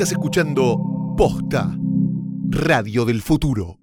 Estás escuchando Posta, Radio del Futuro.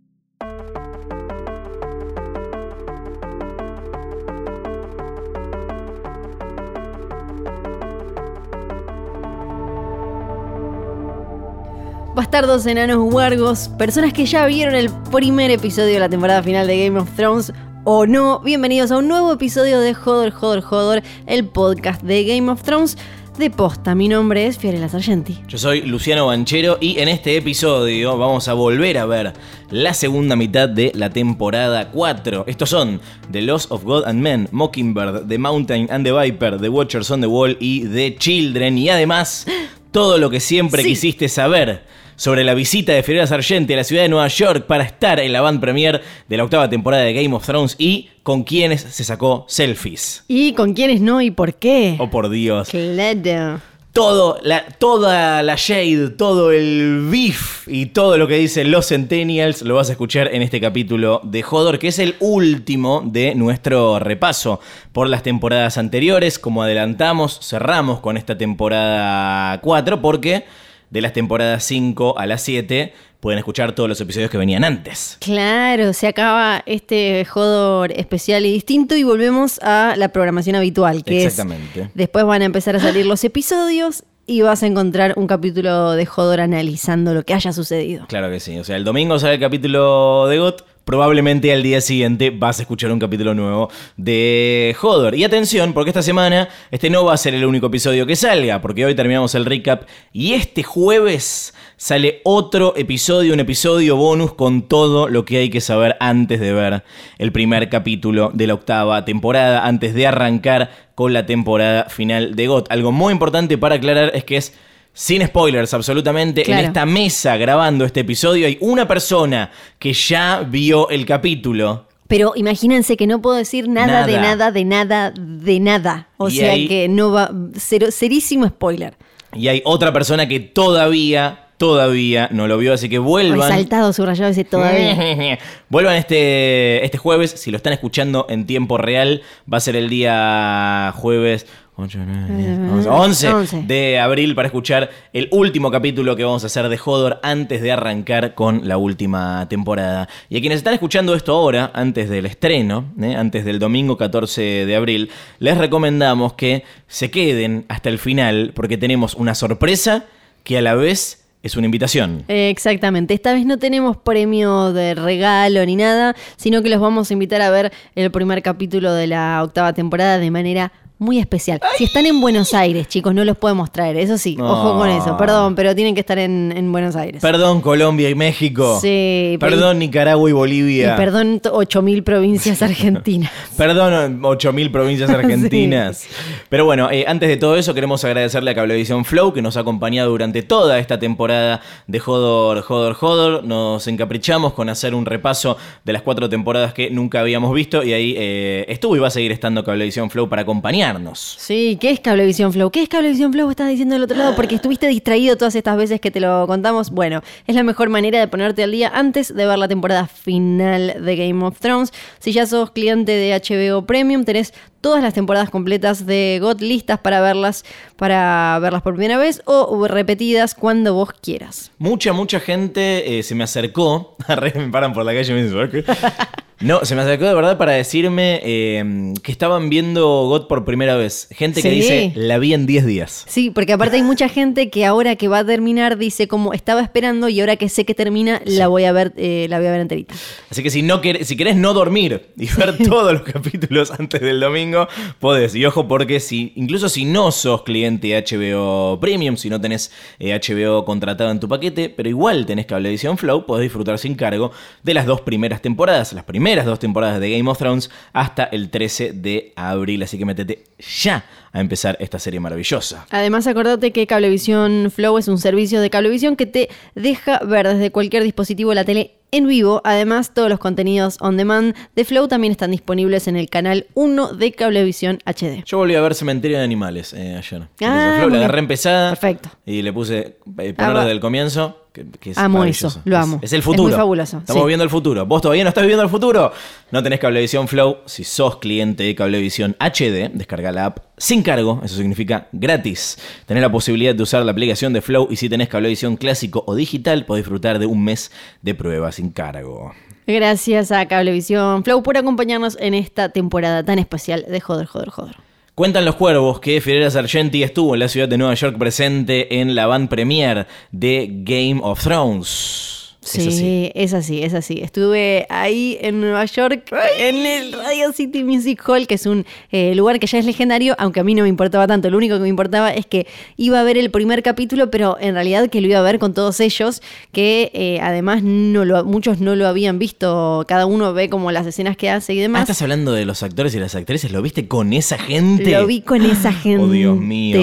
Bastardos, enanos, huargos, personas que ya vieron el primer episodio de la temporada final de Game of Thrones o no, bienvenidos a un nuevo episodio de Joder, Joder, Joder, el podcast de Game of Thrones de posta. Mi nombre es Fiorella Sargenti. Yo soy Luciano Banchero y en este episodio vamos a volver a ver la segunda mitad de la temporada 4. Estos son The Lost of God and Men, Mockingbird, The Mountain and the Viper, The Watchers on the Wall y The Children. Y además, todo lo que siempre Sí. quisiste saber sobre la visita de Fiorella Sargenti a la ciudad de Nueva York para estar en la band premier de la octava temporada de Game of Thrones y con quienes se sacó selfies. ¿Y con quiénes no y por qué? Oh por Dios. Claro. todo, la, toda la shade, todo el beef y todo lo que dicen los Centennials lo vas a escuchar en este capítulo de Hodor, que es el último de nuestro repaso por las temporadas anteriores. Como adelantamos, cerramos con esta temporada 4 porque de las temporadas 5 a las 7 pueden escuchar todos los episodios que venían antes. Claro, se acaba este Jodor especial y distinto y volvemos a la programación habitual, que Exactamente. es después van a empezar a salir los episodios y vas a encontrar un capítulo de Jodor analizando lo que haya sucedido. Claro que sí. O sea, el domingo sale el capítulo de GOT. Probablemente al día siguiente vas a escuchar un capítulo nuevo de Hodor. Y atención, porque esta semana este no va a ser el único episodio que salga, porque hoy terminamos el recap y este jueves sale otro episodio, un episodio bonus con todo lo que hay que saber antes de ver el primer capítulo de la octava temporada, antes de arrancar con la temporada final de GOT. Algo muy importante para aclarar es que es sin spoilers, absolutamente. Claro. En esta mesa grabando este episodio hay una persona que ya vio el capítulo. Pero imagínense que no puedo decir nada, de Nada. de nada, de nada. O Y sea que no va. Cero, cerísimo spoiler. Y hay otra persona que todavía, todavía no lo vio. Así que vuelvan. saltado, subrayado ese todavía. Vuelvan este, este jueves. Si lo están escuchando en tiempo real, va a ser el día jueves 8, 9, 10, 11, 11 11. de abril para escuchar el último capítulo que vamos a hacer de Hodor antes de arrancar con la última temporada. Y a quienes están escuchando esto ahora, antes del estreno, ¿eh? antes del domingo 14 de abril, les recomendamos que se queden hasta el final porque tenemos una sorpresa que a la vez es una invitación. Exactamente. Esta vez no tenemos premio de regalo ni nada, sino que los vamos a invitar a ver el primer capítulo de la octava temporada de manera muy especial. Si están en Buenos Aires, chicos, no los podemos traer. Eso sí, No. ojo con eso. Perdón, pero tienen que estar en, en Buenos Aires. Perdón Colombia y México. Sí, Perdón Nicaragua y Y Bolivia. perdón, t- 8.000 provincias argentinas. Perdón 8.000 provincias argentinas. Pero bueno, eh, antes de todo eso queremos agradecerle a Cablevisión Flow que nos ha acompañado durante toda esta temporada de Hodor, Hodor, Hodor. Nos encaprichamos con hacer un repaso de las cuatro temporadas que nunca habíamos visto y ahí eh, estuvo y va a seguir estando Cablevisión Flow para Sí, ¿qué es Cablevisión Flow? ¿Qué es Cablevisión Flow? Estás diciendo del otro lado porque estuviste distraído todas estas veces que te lo contamos. Bueno, es la mejor manera de ponerte al día antes de ver la temporada final de Game of Thrones. Si ya sos cliente de HBO Premium, tenés todas las temporadas completas de GOT listas para verlas, para verlas por primera vez o repetidas cuando vos quieras. Mucha, mucha gente eh, se me acercó. Me paran por la calle y me dicen. No, se me acercó de verdad para decirme eh, que estaban viendo GOT por primera vez. Gente que Sí. dice, la vi en 10 días. Sí, porque aparte hay mucha gente que ahora que va a terminar dice como estaba esperando y ahora que sé que termina la voy a ver, eh, la voy a ver enterita. Así que si no querés, si querés no dormir y ver todos los capítulos antes del domingo, podés. Y ojo porque si, incluso si no sos cliente de HBO Premium, si no tenés eh, HBO contratado en tu paquete, pero igual tenés Cablevisión Flow, podés disfrutar sin cargo de las dos primeras temporadas, las primeras dos temporadas de Game of Thrones hasta el 13 de abril. Así que metete ya a empezar esta serie maravillosa. Además, acordate que Cablevisión Flow es un servicio de Cablevisión que te deja ver desde cualquier dispositivo la tele en vivo. Además, todos los contenidos on demand de Flow también están disponibles en el canal 1 de Cablevisión HD. Yo volví a ver Cementerio de Animales eh, ayer. Ah, Flow, la agarré empezada. Perfecto. Y le puse eh, poner Ah, va. desde el comienzo. Que, que es Amo eso, lo amo. Es, el Es futuro. muy fabuloso, Estamos sí. viviendo el futuro. ¿Vos todavía no estás viviendo el futuro? No tenés Cablevisión Flow. Si sos cliente de Cablevisión HD, descarga la app sin cargo. Eso significa gratis. Tenés la posibilidad de usar la aplicación de Flow. Y si tenés Cablevisión clásico o digital, podés disfrutar de un mes de prueba sin cargo. Gracias a Cablevisión Flow por acompañarnos en esta temporada tan especial de Joder, Joder, Joder. Cuentan los cuervos que Fidel Sargenti estuvo en la ciudad de Nueva York presente en la van premier de Game of Thrones. Sí, Es así. es así, es así. Estuve ahí en Nueva York, en el Radio City Music Hall, que es un eh, lugar que ya es legendario, aunque a mí no me importaba tanto. Lo único que me importaba es que iba a ver el primer capítulo, pero en realidad que lo iba a ver con todos ellos, que eh, además no lo, muchos no lo habían visto. Cada uno ve como las escenas que hace y Ah, demás. estás hablando de los actores y las actrices. ¿Lo viste con esa gente? Lo vi con esa gente. Oh, Dios mío.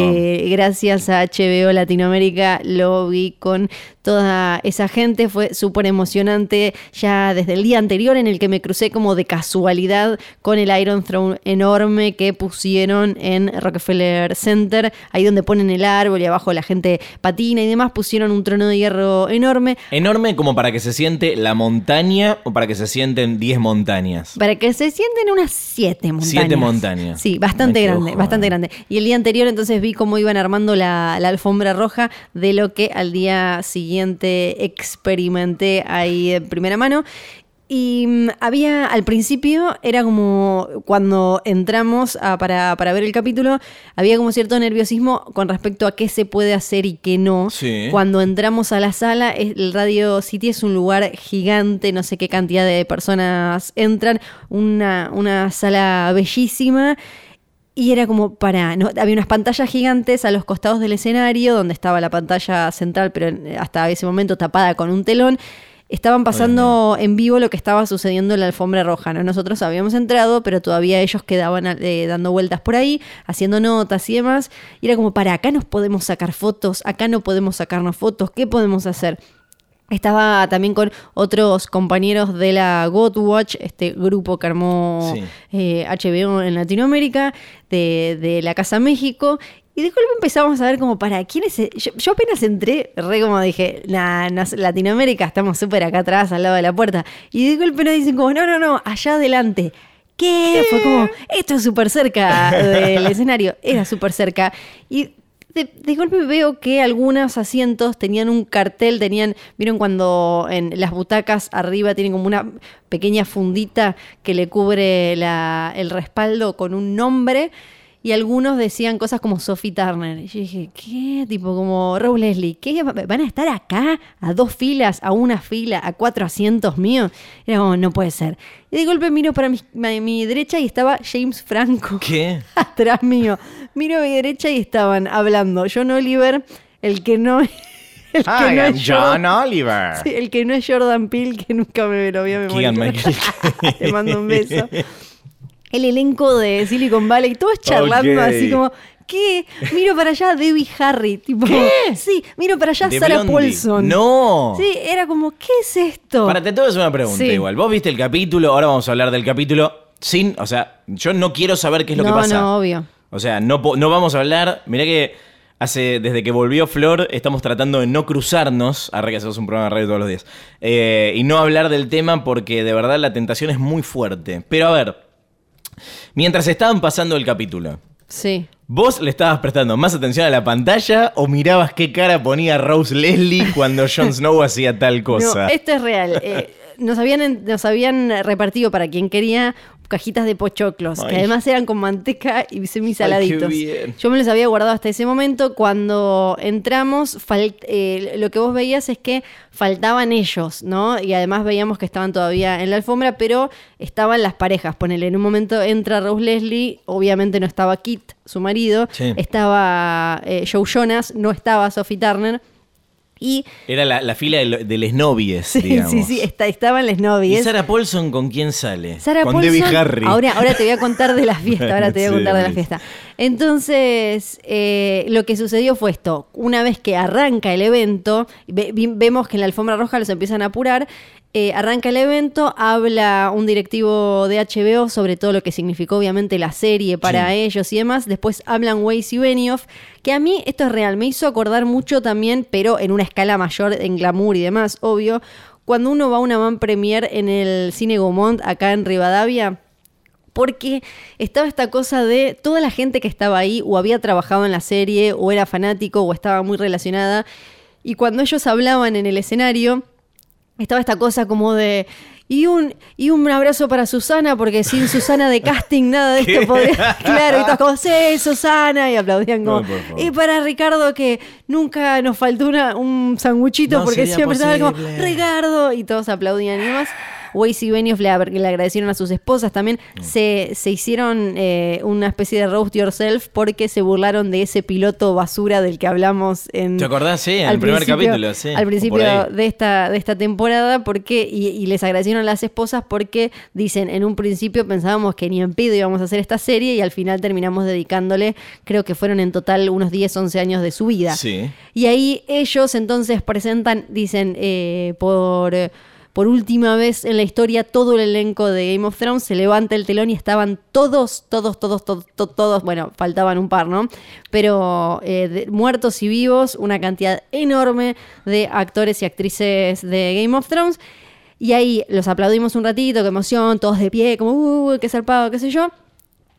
Gracias a HBO Latinoamérica, lo vi con toda esa gente. Fue súper emocionante ya desde el día anterior en el que me crucé como de casualidad con el Iron Throne enorme que pusieron en Rockefeller Center, ahí donde ponen el árbol y abajo la gente patina y demás, pusieron un trono de hierro enorme. Enorme como para que se siente la montaña o para que se sienten 10 montañas. Para que se sienten unas siete montañas. Siete montañas. Sí, bastante Ay, grande, ojo, bastante eh. grande. Y el día anterior entonces vi cómo iban armando la, la alfombra roja de lo que al día siguiente experimenté ahí de primera mano. Y mm, había, al principio, era como cuando entramos a- para, para ver el capítulo, había como cierto nerviosismo con respecto a qué se puede hacer y qué no. Sí. Cuando entramos a la sala, el Radio City es un lugar gigante, no sé qué cantidad de personas entran, una, una sala bellísima. Y era como para. no, había unas pantallas gigantes a los costados del escenario, donde estaba la pantalla central, pero hasta ese momento tapada con un telón. Estaban pasando en vivo lo que estaba sucediendo en la alfombra roja. ¿no? Nosotros habíamos entrado, pero todavía ellos quedaban eh, dando vueltas por ahí, haciendo notas y demás. Y era como, para acá nos podemos sacar fotos, acá no podemos sacarnos fotos, ¿qué podemos hacer? Estaba también con otros compañeros de la God Watch, este grupo que armó Sí. eh, HBO en Latinoamérica, de, de la Casa México. Y de golpe empezamos a ver como para quién es. Yo, yo apenas entré, re como dije, sé, Latinoamérica, estamos súper acá atrás, al lado de la puerta. Y de golpe nos dicen como, no, no, no, allá adelante. ¿Qué? Fue como, esto es súper cerca del escenario. Era súper cerca. Y de, golpe veo que algunos asientos tenían un cartel, tenían, vieron cuando en las butacas arriba tienen como una pequeña fundita que le cubre la- el respaldo con un nombre. Y algunos decían cosas como Sophie Turner. Y yo dije, ¿qué? Tipo como Rose Leslie. ¿Qué? ¿Van a estar acá? ¿A dos filas? ¿A una fila? ¿A cuatro asientos míos? Era como, no puede ser. Y de golpe miro para mi, mi- mi derecha y estaba James Franco ¿Qué? atrás mío. Miro a mi derecha y estaban hablando John Oliver, el que no, el que Hi, no I'm es John Oliver. sí, el que no es Jordan Peele, que nunca me lo voy a memorizar. Le mando un beso. El elenco de Silicon Valley, todos charlando así como, ¿qué? Miro para allá Debbie Harry, tipo, sí, miro para allá Sarah. Paulson. No. Sí, era como, ¿qué es esto? Para te que hacer una pregunta Sí. igual. Vos viste el capítulo, ahora vamos a hablar del capítulo sin, o sea, yo no quiero saber qué es lo no, que pasa. no, obvio. O sea, no, no vamos a hablar. Mirá que hace, desde que volvió Flor, estamos tratando de no cruzarnos. Ahora que hacemos un programa de radio todos los días. eh, y no hablar del tema porque de verdad la tentación es muy fuerte. Pero a ver, mientras estaban pasando el capítulo, Sí. ¿vos le estabas prestando más atención a la pantalla o mirabas qué cara ponía Rose Leslie cuando Jon Snow hacía tal cosa? No, esto es real. Eh, nos, habían, nos habían repartido para quien quería cajitas de pochoclos, que además eran con manteca y semi saladitos. bien. Yo me los había guardado hasta ese momento. Cuando entramos, eh, lo que vos veías es que faltaban ellos, ¿no? Y además veíamos que estaban todavía en la alfombra, pero estaban las parejas. Ponele, en un momento entra Rose Leslie, obviamente no estaba Kit, su marido, Sí. estaba eh, Joe Jonas, no estaba Sophie Turner. Y Era la, la fila del, del esnovies, Sí, digamos. sí, sí, está, estaban las ¿Y novias. Sarah Paulson con quién sale? Sarah con Paulson, Debbie Harry. Ahora, ahora te voy a contar de la fiesta, ahora te voy a Sí, contar de la fiesta. Entonces, eh, lo que sucedió fue esto. Una vez que arranca el evento, ve- vi- vemos que en la alfombra roja los empiezan a apurar. Eh, arranca el evento, habla un directivo de HBO sobre todo lo que significó obviamente la serie para Sí. ellos y demás. Después hablan Weiss y Benioff, que a mí esto es real, me hizo acordar mucho también, pero en una escala mayor, en glamour y demás, obvio. Cuando uno va a una man premier en el cine Gaumont acá en Rivadavia, porque estaba esta cosa de toda la gente que estaba ahí o había trabajado en la serie o era fanático o estaba muy relacionada. Y cuando ellos hablaban en el escenario, estaba esta cosa como de... Y un, y un abrazo para Susana, porque sin Susana de casting nada de esto ¿Qué? podría... Claro, y todos como, sí, Susana, y aplaudían como... No, y para Ricardo que nunca nos faltó una- un sanguchito, No porque siempre estaba como, posible. Ricardo, y todos aplaudían y demás. Weiss y Benioff le, agradecieron a sus esposas también. Mm. Se, se hicieron eh, una especie de roast yourself porque se burlaron de ese piloto basura del que hablamos en. ¿Te acordás? Sí, en al el primer capítulo, sí, Al principio de esta, de esta temporada, porque, y, y les agradecieron a las esposas porque dicen, en un principio pensábamos que ni en pido íbamos a hacer esta serie y al final terminamos dedicándole, creo que fueron en total unos 10, 11 años de su vida. Sí. Y ahí ellos entonces presentan, dicen, eh, por, eh, por última vez en la historia, todo el elenco de Game of Thrones se levanta el telón y estaban todos, todos, todos, todos, to- todos, bueno, faltaban un par, ¿no? Pero eh, de- muertos y vivos, una cantidad enorme de actores y actrices de Game of Thrones. Y ahí los aplaudimos un ratito, qué emoción, todos de pie, como, uh, qué zarpado, qué sé yo.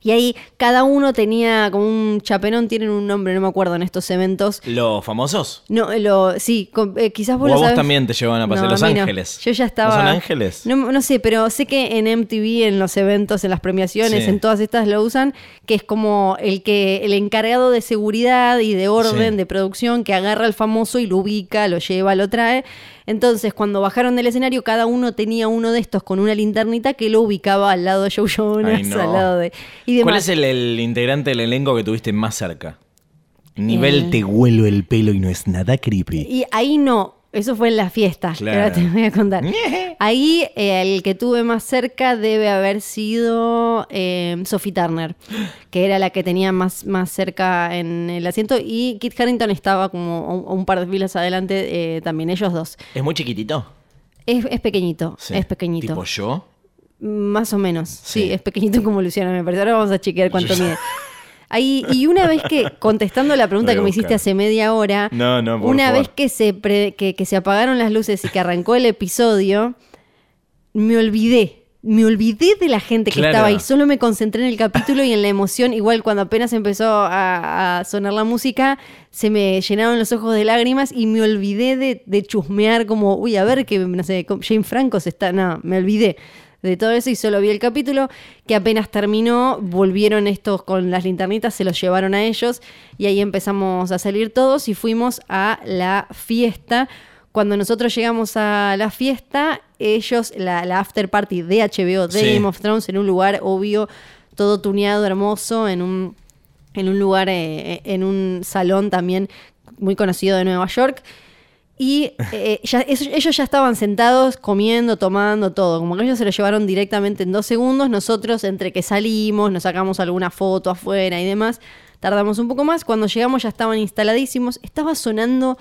Y ahí cada uno tenía como un chaperón, tienen un nombre, no me acuerdo en estos eventos. ¿Los famosos? No, lo, sí, con- eh, quizás vos O a vos también te llevan a pasar Los no. Ángeles. Yo ya ¿No estaba. son ángeles? No, no sé, pero sé que en MTV, en los eventos, en las premiaciones, Sí. en todas estas lo usan, que es como el que el encargado de seguridad y de orden, Sí. de producción, que agarra al famoso y lo ubica, lo lleva, lo trae. Entonces, cuando bajaron del escenario, cada uno tenía uno de estos con una linternita que lo ubicaba al lado de Joe Jonas, Ay, no. al lado de. Y ¿Cuál es el, el integrante del elenco que tuviste más cerca? Nivel Eh. te huelo el pelo y no es nada creepy. Y ahí no, eso fue en la fiesta, que Claro. ahora te voy a contar. Ahí eh, el que tuve más cerca debe haber sido eh, Sophie Turner, que era la que tenía más, más cerca en el asiento, y Kit Harrington estaba como un, un par de filas adelante, eh, también ellos dos. ¿Es muy chiquitito? Es, es pequeñito, Sí. es pequeñito. ¿Tipo yo? Más o menos, sí. Sí. es pequeñito como Luciano, me parece. Ahora vamos a chequear cuánto mide. Ahí, y una vez que, contestando la pregunta que me hiciste hace media hora, No, no, por una favor. vez que se, pre- que, que se apagaron las luces y que arrancó el episodio, me olvidé. Me olvidé de la gente que Claro. estaba ahí. Solo me concentré en el capítulo y en la emoción. Igual cuando apenas empezó a, a sonar la música, se me llenaron los ojos de lágrimas y me olvidé de, de chusmear como, uy, a ver que, no sé, Jane Franco se está... No, me olvidé de todo eso y solo vi el capítulo que apenas terminó, volvieron estos con las linternitas, se los llevaron a ellos y ahí empezamos a salir todos y fuimos a la fiesta. Cuando nosotros llegamos a la fiesta, ellos, la, la after party de HBO, de Sí. Game of Thrones, en un lugar obvio, todo tuneado, hermoso, en un, en un lugar, eh, en un salón también muy conocido de Nueva York. Y eh, ya- ellos ya estaban sentados, comiendo, tomando, todo. Como que ellos se lo llevaron directamente en dos segundos. Nosotros, entre que salimos, nos sacamos alguna foto afuera y demás, tardamos un poco más. Cuando llegamos ya estaban instaladísimos. Estaba sonando,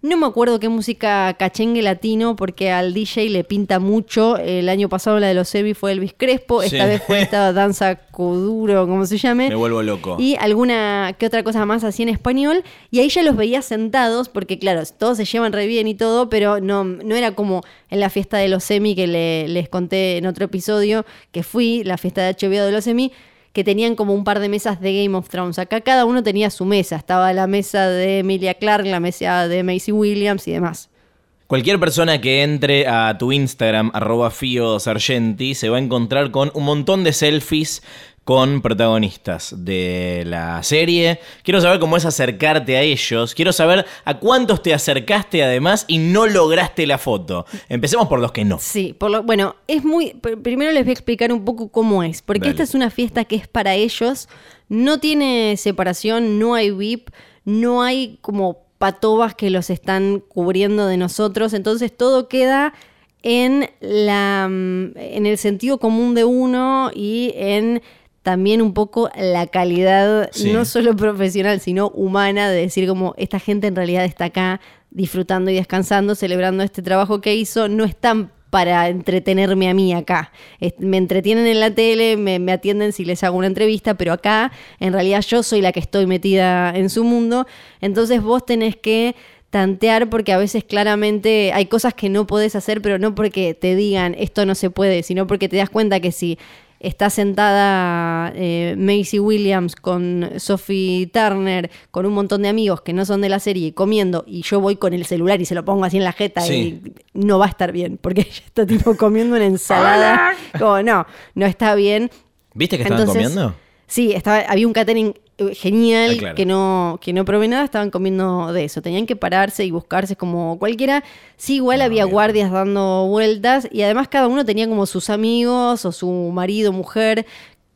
no me acuerdo qué música cachengue latino, porque al DJ le pinta mucho. El año pasado la de los Sebi fue Elvis Crespo. Esta Sí. vez fue esta danza Kuduro, como se llame Me vuelvo loco. y alguna que otra cosa más así en español. Y ahí ya los veía sentados, porque claro, todos se llevan re bien y todo, pero no, no era como en la fiesta de los semi que le- les conté en otro episodio que fui, la fiesta de HBO de los semi, que tenían como un par de mesas de Game of Thrones. Acá cada uno tenía su mesa. Estaba la mesa de Emilia Clarke, la mesa de Macy Williams y demás. Cualquier persona que entre a tu Instagram, arroba Fio Sargenti, se va a encontrar con un montón de selfies con protagonistas de la serie. Quiero saber cómo es acercarte a ellos. Quiero saber a cuántos te acercaste además y no lograste la foto. Empecemos por los que no. Sí, por lo, bueno, es muy. pr- Primero les voy a explicar un poco cómo es. Porque Dale. esta es una fiesta que es para ellos. No tiene separación, no hay VIP, no hay como patobas que los están cubriendo de nosotros. Entonces todo queda en la mm, en el sentido común de uno y en también un poco la calidad, Sí. no solo profesional, sino humana, de decir como esta gente en realidad está acá disfrutando y descansando, celebrando este trabajo que hizo, no están para entretenerme a mí acá. Me entretienen en la tele, me, me atienden si les hago una entrevista, pero acá en realidad yo soy la que estoy metida en su mundo. Entonces vos tenés que tantear porque a veces claramente hay cosas que no podés hacer, pero no porque te digan esto no se puede, sino porque te das cuenta que si está sentada eh, Macy Williams con Sophie Turner, con un montón de amigos que no son de la serie, comiendo, y yo voy con el celular y se lo pongo así en la jeta Sí. y no va a estar bien, porque ella está tipo comiendo una ensalada. Como, no, no está bien. ¿Viste que estaban Entonces, comiendo? Sí, estaba, había un catering genial Ah, claro. que no que no probé nada, estaban comiendo de eso. Tenían que pararse y buscarse como cualquiera. Sí, igual No, había bien. guardias dando vueltas y además cada uno tenía como sus amigos o su marido, mujer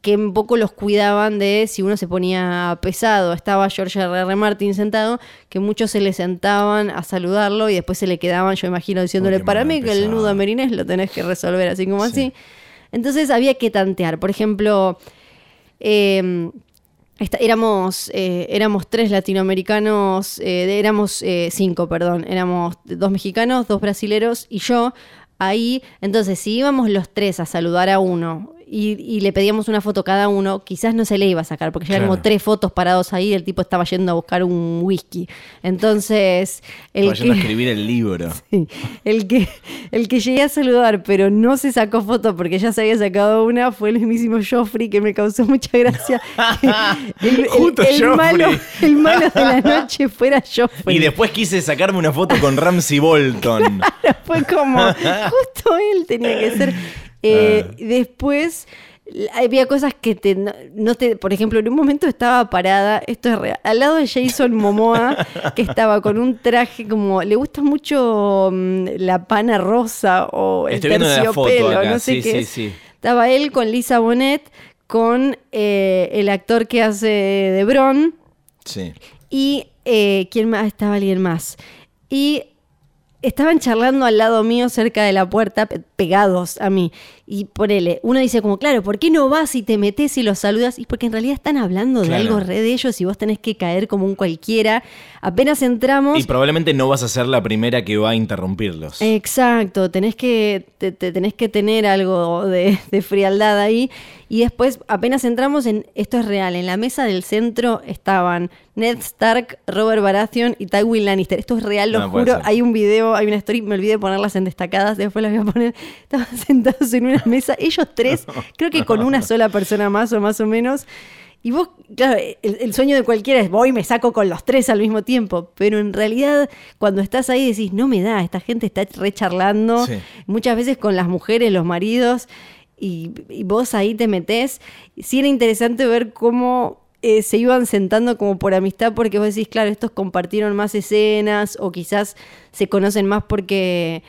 que un poco los cuidaban de si uno se ponía pesado. Estaba George R. R. Martin sentado, que muchos se le sentaban a saludarlo y después se le quedaban, yo imagino, diciéndole, para mí que el nudo merinés lo tenés que resolver así como Sí. así. Entonces había que tantear. Por ejemplo, eh, esta- éramos, eh, éramos tres latinoamericanos, eh, éramos eh, cinco, perdón, éramos dos mexicanos, dos brasileros y yo ahí. Entonces, si íbamos los tres a saludar a uno y, y le pedíamos una foto cada uno, quizás no se le iba a sacar, porque ya Claro. como tres fotos parados ahí y el tipo estaba yendo a buscar un whisky. Entonces, el Estaba yendo a que- escribir el libro. Sí, El que, el que llegué a saludar, pero no se sacó foto porque ya se había sacado una, fue el mismísimo Joffrey, que me causó mucha gracia. que el, el- Justo el Joffrey. malo, el malo de la noche fuera Joffrey. Y después quise sacarme una foto con Ramsey Bolton. Fue como, justo él tenía que ser. Eh, Ah. Después había cosas que te, no, te, por ejemplo, en un momento estaba parada, esto es real, al lado de Jason Momoa, que estaba con un traje como, le gusta mucho mm, la pana rosa o el Estoy terciopelo, no sé sí, qué sí, sí. Estaba él con Lisa Bonet, con eh, el actor que hace de Bron, Sí. y eh, ¿quién más? Estaba alguien más. Y estaban charlando al lado mío, cerca de la puerta, pe- pegados a mí. Y ponele, uno dice como, claro, ¿por qué no vas y te metes y los saludas? Y porque en realidad están hablando de algo re de ellos y vos tenés que caer como un cualquiera. Apenas entramos... Y probablemente no vas a ser la primera que va a interrumpirlos. Exacto, tenés que, te, te tenés que tener algo de, de frialdad ahí. Y después, apenas entramos en, esto es real, en la mesa del centro estaban Ned Stark, Robert Baratheon y Tywin Lannister. Esto es real, lo No, juro. Hay un video, hay una story, me olvidé de ponerlas en destacadas, después las voy a poner. Estaban sentados en una mesa, ellos tres, creo que con una sola persona más o más o menos. Y vos, claro, el, el sueño de cualquiera es voy y me saco con los tres al mismo tiempo. Pero en realidad, cuando estás ahí decís, no me da, esta gente está recharlando. Sí. Muchas veces con las mujeres, los maridos, y, y vos ahí te metés. Sí era interesante ver cómo eh, se iban sentando como por amistad, porque vos decís, claro, estos compartieron más escenas, o quizás se conocen más porque.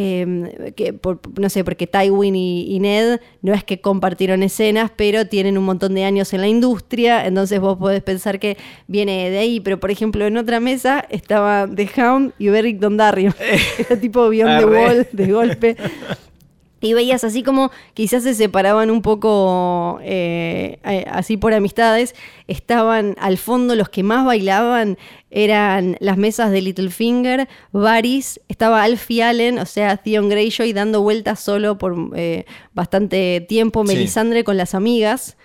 eh, que por- no sé, porque Tywin y, y Ned no es que compartieron escenas, pero tienen un montón de años en la industria, entonces vos podés pensar que viene de ahí, pero por ejemplo en otra mesa estaba The Hound y Beric Dondarrion, era tipo Beyond the. Wall de golpe. Y veías así como quizás se separaban un poco eh, así por amistades. Estaban al fondo los que más bailaban eran las mesas de Littlefinger, Varys, estaba Alfie Allen, o sea, Theon Greyjoy dando vueltas solo por eh, bastante tiempo, Sí. Melisandre con las amigas.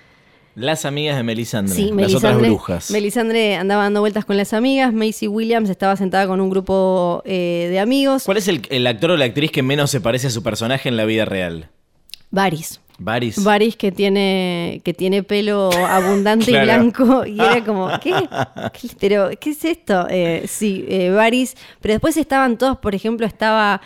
Las amigas de Melisandre. Sí, las Melisandre, otras brujas. Melisandre andaba dando vueltas con las amigas, Macy Williams estaba sentada con un grupo eh, de amigos. ¿Cuál es el, el actor o la actriz que menos se parece a su personaje en la vida real? Varys. Varys. Varys que tiene, que tiene pelo abundante Claro. y blanco. Y era como, ¿qué? ¿Qué- Pero, ¿qué es esto? Eh, sí, eh, Varys. Pero después estaban todos, por ejemplo, estaba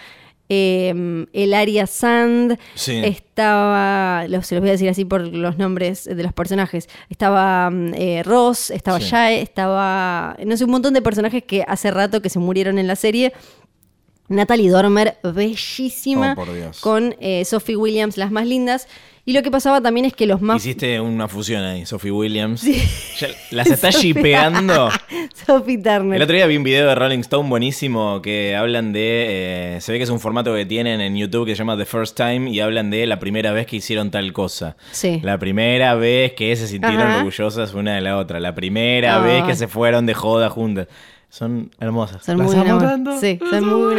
eh, el Aria Sand. Sí. Estaba, los, se los voy a decir así por los nombres de los personajes. Estaba mm, eh, Ross, estaba Sí. Jae, estaba, no sé, un montón de personajes que hace rato que se murieron en la serie. Natalie Dormer, bellísima, Oh, por Dios. con eh, Sophie Williams, las más lindas. Y lo que pasaba también es que los más... Hiciste una fusión ahí, Sophie Williams. Ya ¿Las estás shipeando? Sophie Turner. El otro día vi un video de Rolling Stone buenísimo que hablan de. eh, se ve que es un formato que tienen en YouTube que se llama The First Time y hablan de la primera vez que hicieron tal cosa. Sí. La primera vez que se sintieron Ajá. orgullosas una de la otra. La primera Ay. vez que se fueron de joda juntas. Son hermosas. Son ¿Las muy amor. Sí, son amor.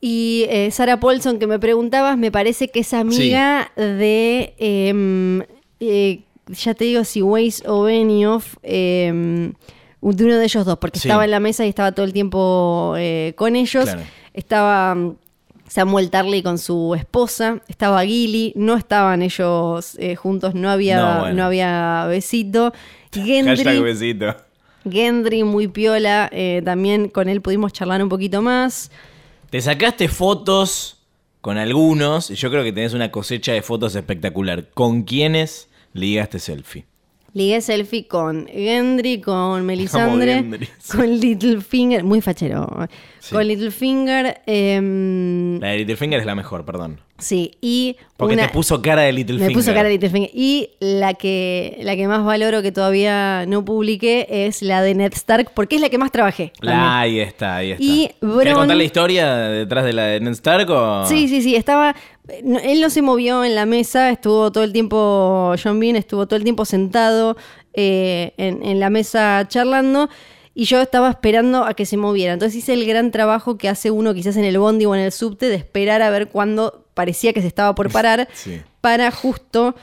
Y eh, Sarah Paulson, que me preguntabas, me parece que es amiga de. em, eh, ya te digo si Weiss o Benioff. em, de uno de ellos dos, porque Sí. estaba en la mesa y estaba todo el tiempo eh, con ellos. Claro. Estaba mm, Samuel Tarly con su esposa, estaba Gilly, no estaban ellos eh, juntos, no había, No, había besito. Hashtag Gendry, besito. Gendry muy piola, eh, también con él pudimos charlar un poquito más. Te sacaste fotos con algunos, y yo creo que tenés una cosecha de fotos espectacular. ¿Con quiénes ligaste selfie? Ligué selfie con Gendry, con Melisandre, Gendry, sí. con Littlefinger, muy fachero. Sí. Con Littlefinger, em, La de Littlefinger es la mejor, perdón. sí, y Porque una- te puso cara de Littlefinger. Me puso cara de Littlefinger. Y la que, la que más valoro que todavía no publiqué es la de Ned Stark, porque es la que más trabajé. La, ahí está, ahí está. Y ¿Querés Bron- contar la historia detrás de la de Ned Stark o...? Sí, sí, sí, estaba... no, él no se movió en la mesa, estuvo todo el tiempo, John Bean estuvo todo el tiempo sentado eh, en, en la mesa charlando y yo estaba esperando a que se moviera. Entonces hice el gran trabajo que hace uno quizás en el bondi o en el subte de esperar a ver cuándo parecía que se estaba por parar Sí. para justo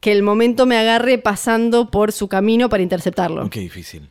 que el momento me agarre pasando por su camino para interceptarlo. Qué difícil.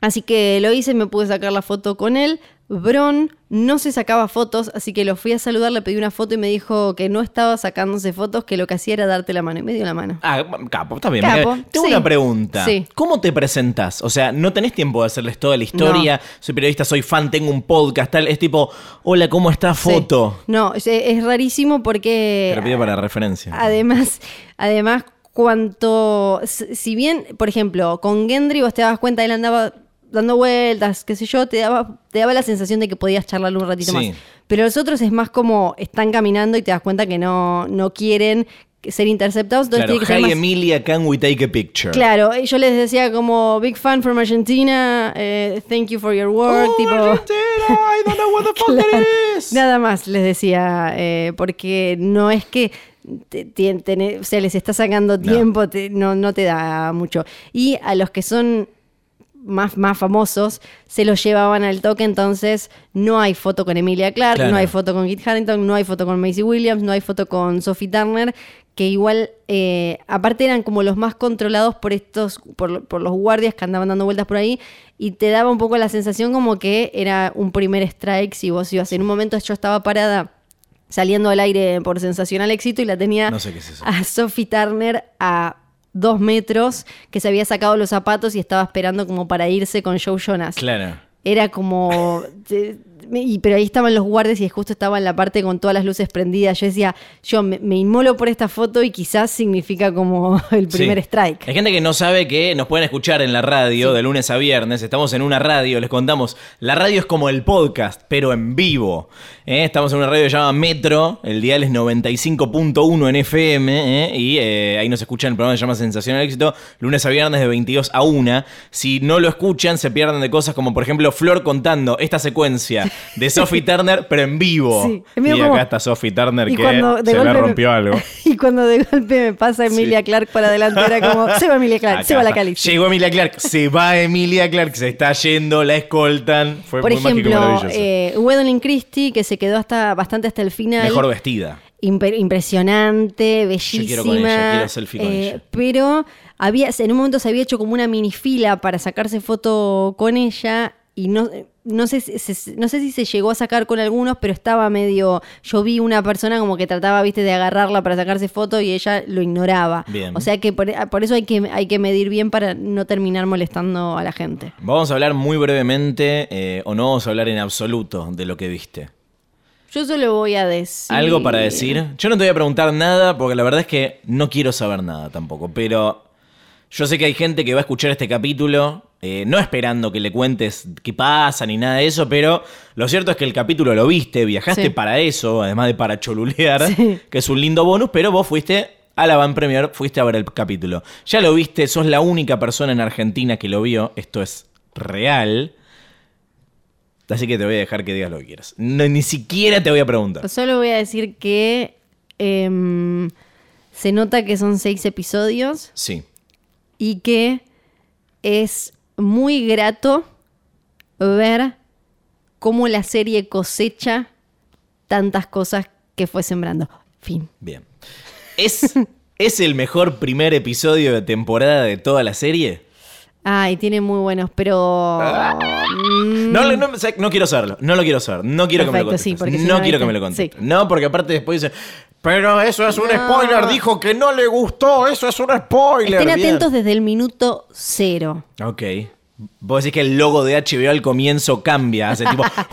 Así que lo hice, me pude sacar la foto con él. Bron no se sacaba fotos, así que lo fui a saludar, le pedí una foto y me dijo que no estaba sacándose fotos, que lo que hacía era darte la mano. Y me dio la mano. Ah, capo, está bien. Capo, Tengo sí. una pregunta. Sí. ¿Cómo te presentas? O sea, no tenés tiempo de hacerles toda la historia. Soy periodista, soy fan, tengo un podcast, tal. Es tipo, hola, ¿cómo está Sí. foto? No, es, es rarísimo porque... Te pido para referencia. Además, además, cuanto. Si bien, por ejemplo, con Gendry vos te dabas cuenta, él andaba dando vueltas, qué sé yo, te daba, te daba la sensación de que podías charlarle un ratito Sí. más. Pero los otros es más como están caminando y te das cuenta que no, no quieren ser interceptados. Entonces Claro, tiene que ser hey más- Emilia, can we take a picture? Claro, yo les decía como big fan from Argentina, eh, thank you for your work, Oh, tipo. Argentina, I don't know what the fuck Claro. that is. Nada más les decía, eh, porque no es que te- te- tener- o sea, les está sacando tiempo, no, no te da mucho. Y a los que son más, más famosos se los llevaban al toque, entonces no hay foto con Emilia Clarke, Claro. no hay foto con Kit Harington, no hay foto con Macy Williams, no hay foto con Sophie Turner, que igual, eh, aparte eran como los más controlados por estos, por, por los guardias que andaban dando vueltas por ahí, y te daba un poco la sensación como que era un primer strike si vos ibas. En un momento yo estaba parada saliendo al aire por sensacional éxito y la tenía No sé qué es eso. a Sophie Turner a dos metros, que se había sacado los zapatos y estaba esperando como para irse con Joe Jonas. Claro. Era como... y- pero ahí estaban los guardias y justo estaba en la parte con todas las luces prendidas. Yo decía, yo me, me inmolo por esta foto y quizás significa como el primer Sí. strike. Hay gente que no sabe que nos pueden escuchar en la radio de lunes a viernes. Estamos en una radio, les contamos. La radio es como el podcast, pero en vivo. ¿eh? Estamos en una radio que se llama Metro. El dial es 95.1 en FM. ¿eh? Y eh, ahí nos escuchan el programa que se llama Sensacional Éxito. Lunes a viernes de 22 a 1. Si no lo escuchan, se pierden de cosas como, por ejemplo, Flor contando esta secuencia de Sophie Turner, pero en vivo. Sí, y acá como- está Sophie Turner Y que cuando se le me- rompió algo. Y cuando de golpe me pasa Emilia Clark para adelante, era como, se va Emilia Clark, Acá se va la. Cali. Llegó Emilia Clark, se va Emilia Clark, se está yendo, la escoltan. Fue Por muy mágico y ejemplo, maravilloso. eh, Christie, que se quedó hasta bastante hasta el final. Mejor vestida. Impresionante, bellísima. quiero con ella, quiero selfie con ella. Pero había, en un momento se había hecho como una minifila para sacarse foto con ella y no, no, sé, si- se- no sé si se llegó a sacar con algunos, pero estaba medio... Yo vi una persona como que trataba, viste, de agarrarla para sacarse foto y ella lo ignoraba. Bien. O sea que por, por eso hay que, hay que medir bien para no terminar molestando a la gente. Vamos a hablar muy brevemente, eh, o no vamos a hablar en absoluto de lo que viste. Yo solo voy a decir... ¿Algo para decir? Yo no te voy a preguntar nada porque la verdad es que no quiero saber nada tampoco, pero yo sé que hay gente que va a escuchar este capítulo, eh, no esperando que le cuentes qué pasa ni nada de eso, pero lo cierto es que el capítulo lo viste, viajaste Sí. para eso, además de para cholulear, Sí. que es un lindo bonus, pero vos fuiste a la Van Premier, fuiste a ver el capítulo. Ya lo viste, sos la única persona en Argentina que lo vio, esto es real. Así que te voy a dejar que digas lo que quieras. No, ni siquiera te voy a preguntar. Solo voy a decir que em, se nota que son seis episodios Sí. Y que es muy grato ver cómo la serie cosecha tantas cosas que fue sembrando. Fin. Bien. ¿Es, ¿Es el mejor primer episodio de temporada de toda la serie? Ay, tiene muy buenos, pero. mm, No, no, no quiero saberlo, no lo quiero saber, no quiero que me lo sí, si no quiero que ¿viste? me lo contestes. Sí. No, porque aparte después dice, pero eso es un No. spoiler, dijo que no le gustó, eso es un spoiler. Estén Bien. atentos desde el minuto cero. Ok. Vos decís que el logo de HBO al comienzo cambia, hace tipo...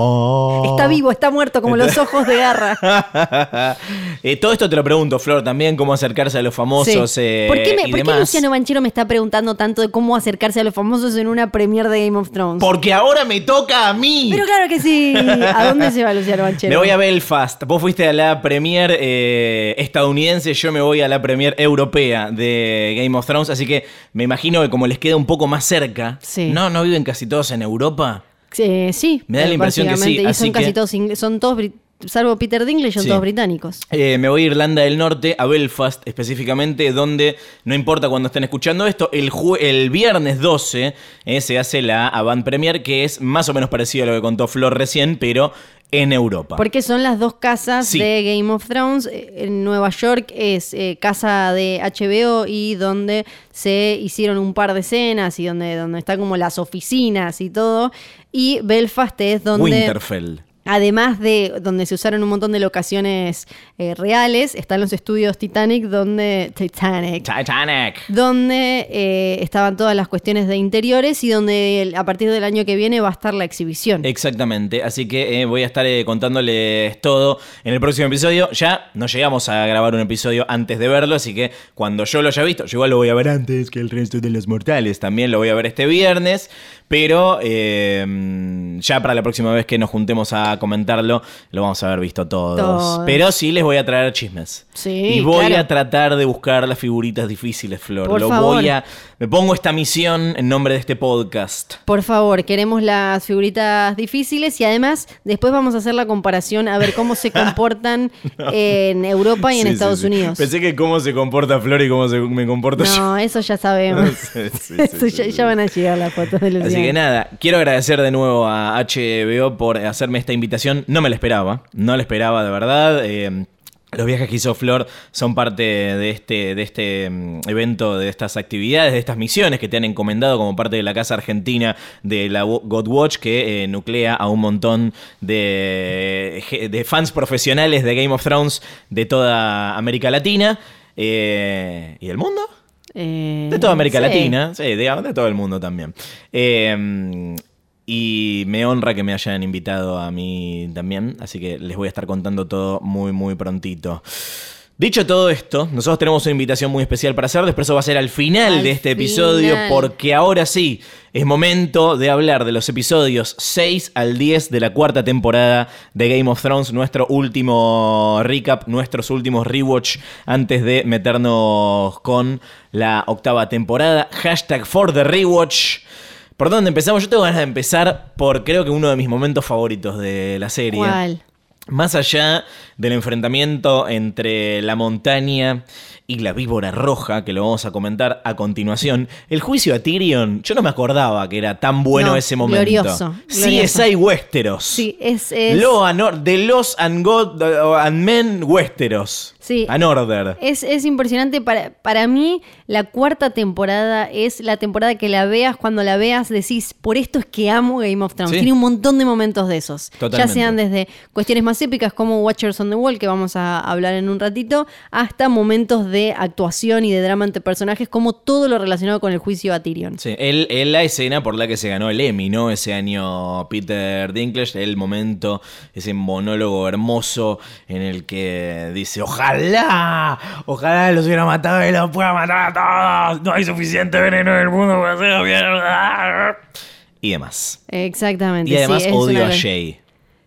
Oh. Está vivo, está muerto, como los ojos de garra. Eh, todo esto te lo pregunto, Flor, también cómo acercarse a los famosos Sí. eh, ¿Por qué, me- y por qué demás. Luciano Banchero me está preguntando tanto de cómo acercarse a los famosos en una premiere de Game of Thrones? Porque ahora me toca a mí. Pero claro que sí. ¿A dónde se va Luciano Banchero? Me voy a Belfast. Vos fuiste a la premier eh, estadounidense, yo me voy a la premier europea de Game of Thrones, así que me imagino que como les queda un poco más cerca, Sí. ¿no? ¿No viven casi todos en Europa? Sí, sí. Me da la eh, impresión que sí, así son casi todos son todos, salvo Peter Dinklage, son Sí. todos británicos. Eh, me voy a Irlanda del Norte, a Belfast específicamente, donde no importa cuando estén escuchando esto, el, el viernes 12 eh, se hace la Avant Premier, que es más o menos parecido a lo que contó Flor recién, pero en Europa. Porque son las dos casas Sí. de Game of Thrones. Eh, En Nueva York es eh, casa de HBO y donde se hicieron un par de escenas y donde, donde están como las oficinas y todo. Y Belfast es donde... Winterfell. Además de donde se usaron un montón de locaciones eh, reales, están los estudios Titanic, donde Titanic, Titanic. donde eh, estaban todas las cuestiones de interiores y donde el- a partir del año que viene va a estar la exhibición. Exactamente, así que eh, voy a estar contándoles todo en el próximo episodio. Ya no llegamos a grabar un episodio antes de verlo, así que cuando yo lo haya visto, yo igual lo voy a ver antes que el resto de los mortales. También lo voy a ver este viernes, pero eh, ya para la próxima vez que nos juntemos a comentarlo, lo vamos a haber visto todos. Todos. Pero sí les voy a traer chismes. Sí, y voy claro. a tratar de buscar las figuritas difíciles, Flor. Por lo favor. voy a. Me pongo esta misión en nombre de este podcast. Por favor, queremos las figuritas difíciles y además después vamos a hacer la comparación a ver cómo se comportan en Europa y en Sí, Estados sí. Unidos. Pensé que cómo se comporta Flor y cómo se, me comporto yo. No, eso ya sabemos. Eso ya van a llegar las fotos de Luciano. Así que nada, quiero agradecer de nuevo a HBO por hacerme esta invitación. No me la esperaba, no la esperaba de verdad. Eh, los viajes que hizo Flor son parte de este, de este mm, evento, de estas actividades, de estas misiones que te han encomendado como parte de la Casa Argentina de la God Watch, que eh, nuclea a un montón de, de fans profesionales de Game of Thrones de toda América Latina eh, y el mundo. Eh, De toda América sí. Latina, sí, de, de todo el mundo también. Y me honra que me hayan invitado a mí también, así que les voy a estar contando todo muy, muy prontito. Dicho todo esto, nosotros tenemos una invitación muy especial para hacer, después eso va a ser al final Al de este episodio, porque ahora sí, es momento de hablar de los episodios 6 al 10 de la cuarta temporada de Game of Thrones, nuestro último recap, nuestros últimos rewatch antes de meternos con la octava temporada. Hashtag for the rewatch. ¿Por dónde empezamos? Yo tengo ganas de empezar por creo que uno de mis momentos favoritos de la serie. ¿Cuál? Más allá del enfrentamiento entre la montaña y la víbora roja, que lo vamos a comentar a continuación, el juicio a Tyrion, yo no me acordaba que era tan bueno No, ese momento. glorioso, glorioso. CSI Westeros. Sí, es. es Law and Or- de los and, God, and Men Westeros. Sí. An Order. Es, es impresionante. Para, para mí, la cuarta temporada es la temporada que la veas. Cuando la veas, decís, por esto es que amo Game of Thrones. Sí. Tiene un montón de momentos de esos. Totalmente. Ya sean desde cuestiones más épicas como Watchers on the Wall, que vamos a hablar en un ratito, hasta momentos de actuación y de drama entre personajes, como todo lo relacionado con el juicio a Tyrion. Sí, él, él la escena por la que se ganó el Emmy, ¿no? Ese año Peter Dinklage, el momento, ese monólogo hermoso en el que dice, ojalá, ojalá los hubiera matado y los pueda matar a todos, no hay suficiente veneno en el mundo para hacer mierda. Y demás. Exactamente. Y además sí, es una odio a Jay.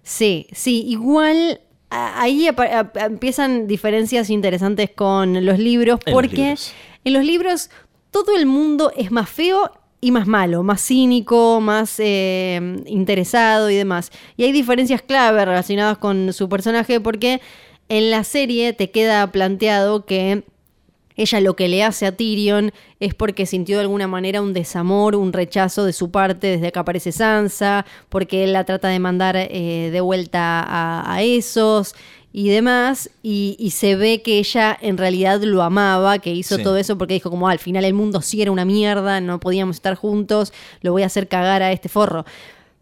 Sí, sí, igual ahí empiezan diferencias interesantes con los libros, En los porque libros. en los libros todo el mundo es más feo y más malo, más cínico, más eh, interesado y demás. Y hay diferencias clave relacionadas con su personaje porque en la serie te queda planteado que ella lo que le hace a Tyrion es porque sintió de alguna manera un desamor, un rechazo de su parte desde que aparece Sansa, porque él la trata de mandar eh, de vuelta a, a esos y demás, y, y se ve que ella en realidad lo amaba, que hizo Sí. todo eso porque dijo como "Ah, al final el mundo sí era una mierda, no podíamos estar juntos, lo voy a hacer cagar a este forro.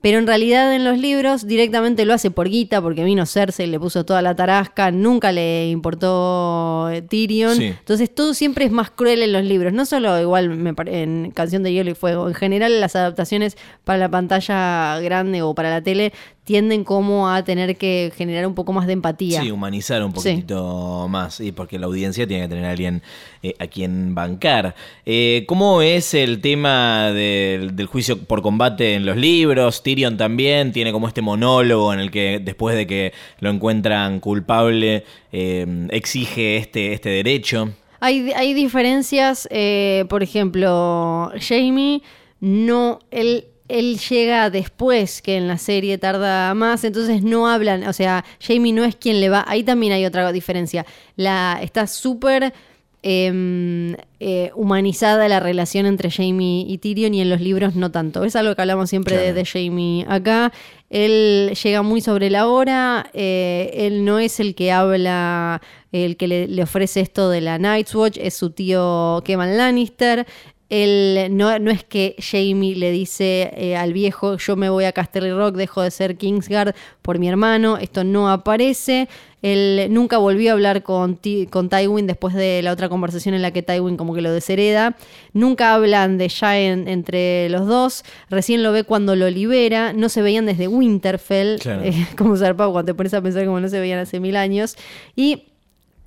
Pero en realidad en los libros directamente lo hace por guita, porque vino Cersei, le puso toda la tarasca, nunca le importó eh, Tyrion. Sí. Entonces todo siempre es más cruel en los libros. No solo igual me en Canción de Hielo y Fuego. En general las adaptaciones para la pantalla grande o para la tele tienden como a tener que generar un poco más de empatía. Sí, humanizar un Sí. poquitito más, y porque la audiencia tiene que tener a alguien eh, a quien bancar. Eh, ¿Cómo es el tema del, del juicio por combate en los libros? Tyrion también tiene como este monólogo en el que después de que lo encuentran culpable, eh, exige este, este derecho. Hay, hay diferencias, por ejemplo, Jamie no, él, él llega después que en la serie tarda más, entonces no hablan, o sea, Jamie no es quien le va, ahí también hay otra diferencia, la, está súper em, eh, humanizada la relación entre Jamie y Tyrion y en los libros no tanto, es algo que hablamos siempre de, Jamie acá, él llega muy sobre la hora, eh, él no es el que habla, el que le, le ofrece esto de la Night's Watch, es su tío Kevan Lannister. Él, no, no es que Jamie le dice eh, al viejo, yo me voy a Casterly Rock, dejo de ser Kingsguard por mi hermano, esto no aparece. Él nunca volvió a hablar con, Tywin después de la otra conversación en la que Tywin como que lo deshereda. Nunca hablan de Shaen entre los dos. Recién lo ve cuando lo libera. No se veían desde Winterfell. Claro. eh, como zarpado cuando te pones a pensar como no se veían hace mil años. Y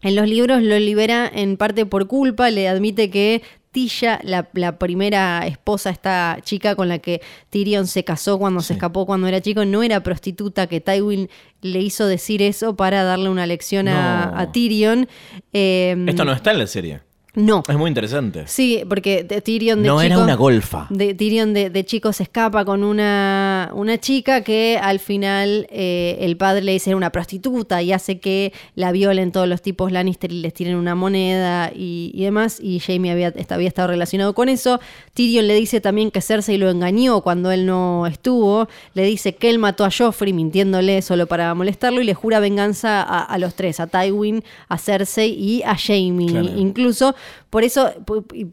en los libros lo libera en parte por culpa, le admite que Tisha, la, la primera esposa, esta chica con la que Tyrion se casó cuando se escapó cuando era chico, no era prostituta, que Tywin le hizo decir eso para darle una lección a, a Tyrion. Eh, Esto no está en la serie. No. Es muy interesante. Sí, porque Tyrion de No era una golfa. de Tyrion de, de chico se escapa con una, una chica que al final eh, el padre le dice era una prostituta y hace que la violen todos los tipos Lannister y les tiren una moneda y, y demás. Y Jamie había, había estado relacionado con eso. Tyrion le dice también que Cersei lo engañó cuando él no estuvo. Le dice que él mató a Joffrey mintiéndole solo para molestarlo y le jura venganza a, a los tres, a Tywin, a Cersei y a Jamie Claro. incluso. Por eso,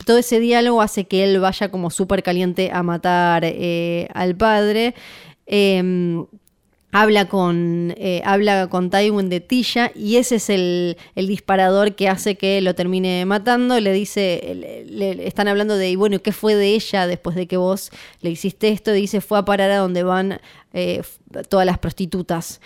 todo ese diálogo hace que él vaya como súper caliente a matar eh, al padre. Eh, habla con eh, habla con Tywin de Tisha y ese es el, el disparador que hace que lo termine matando. Le dice, le, están hablando de, y bueno, ¿qué fue de ella después de que vos le hiciste esto? Dice, fue a parar a donde van eh, todas las prostitutas.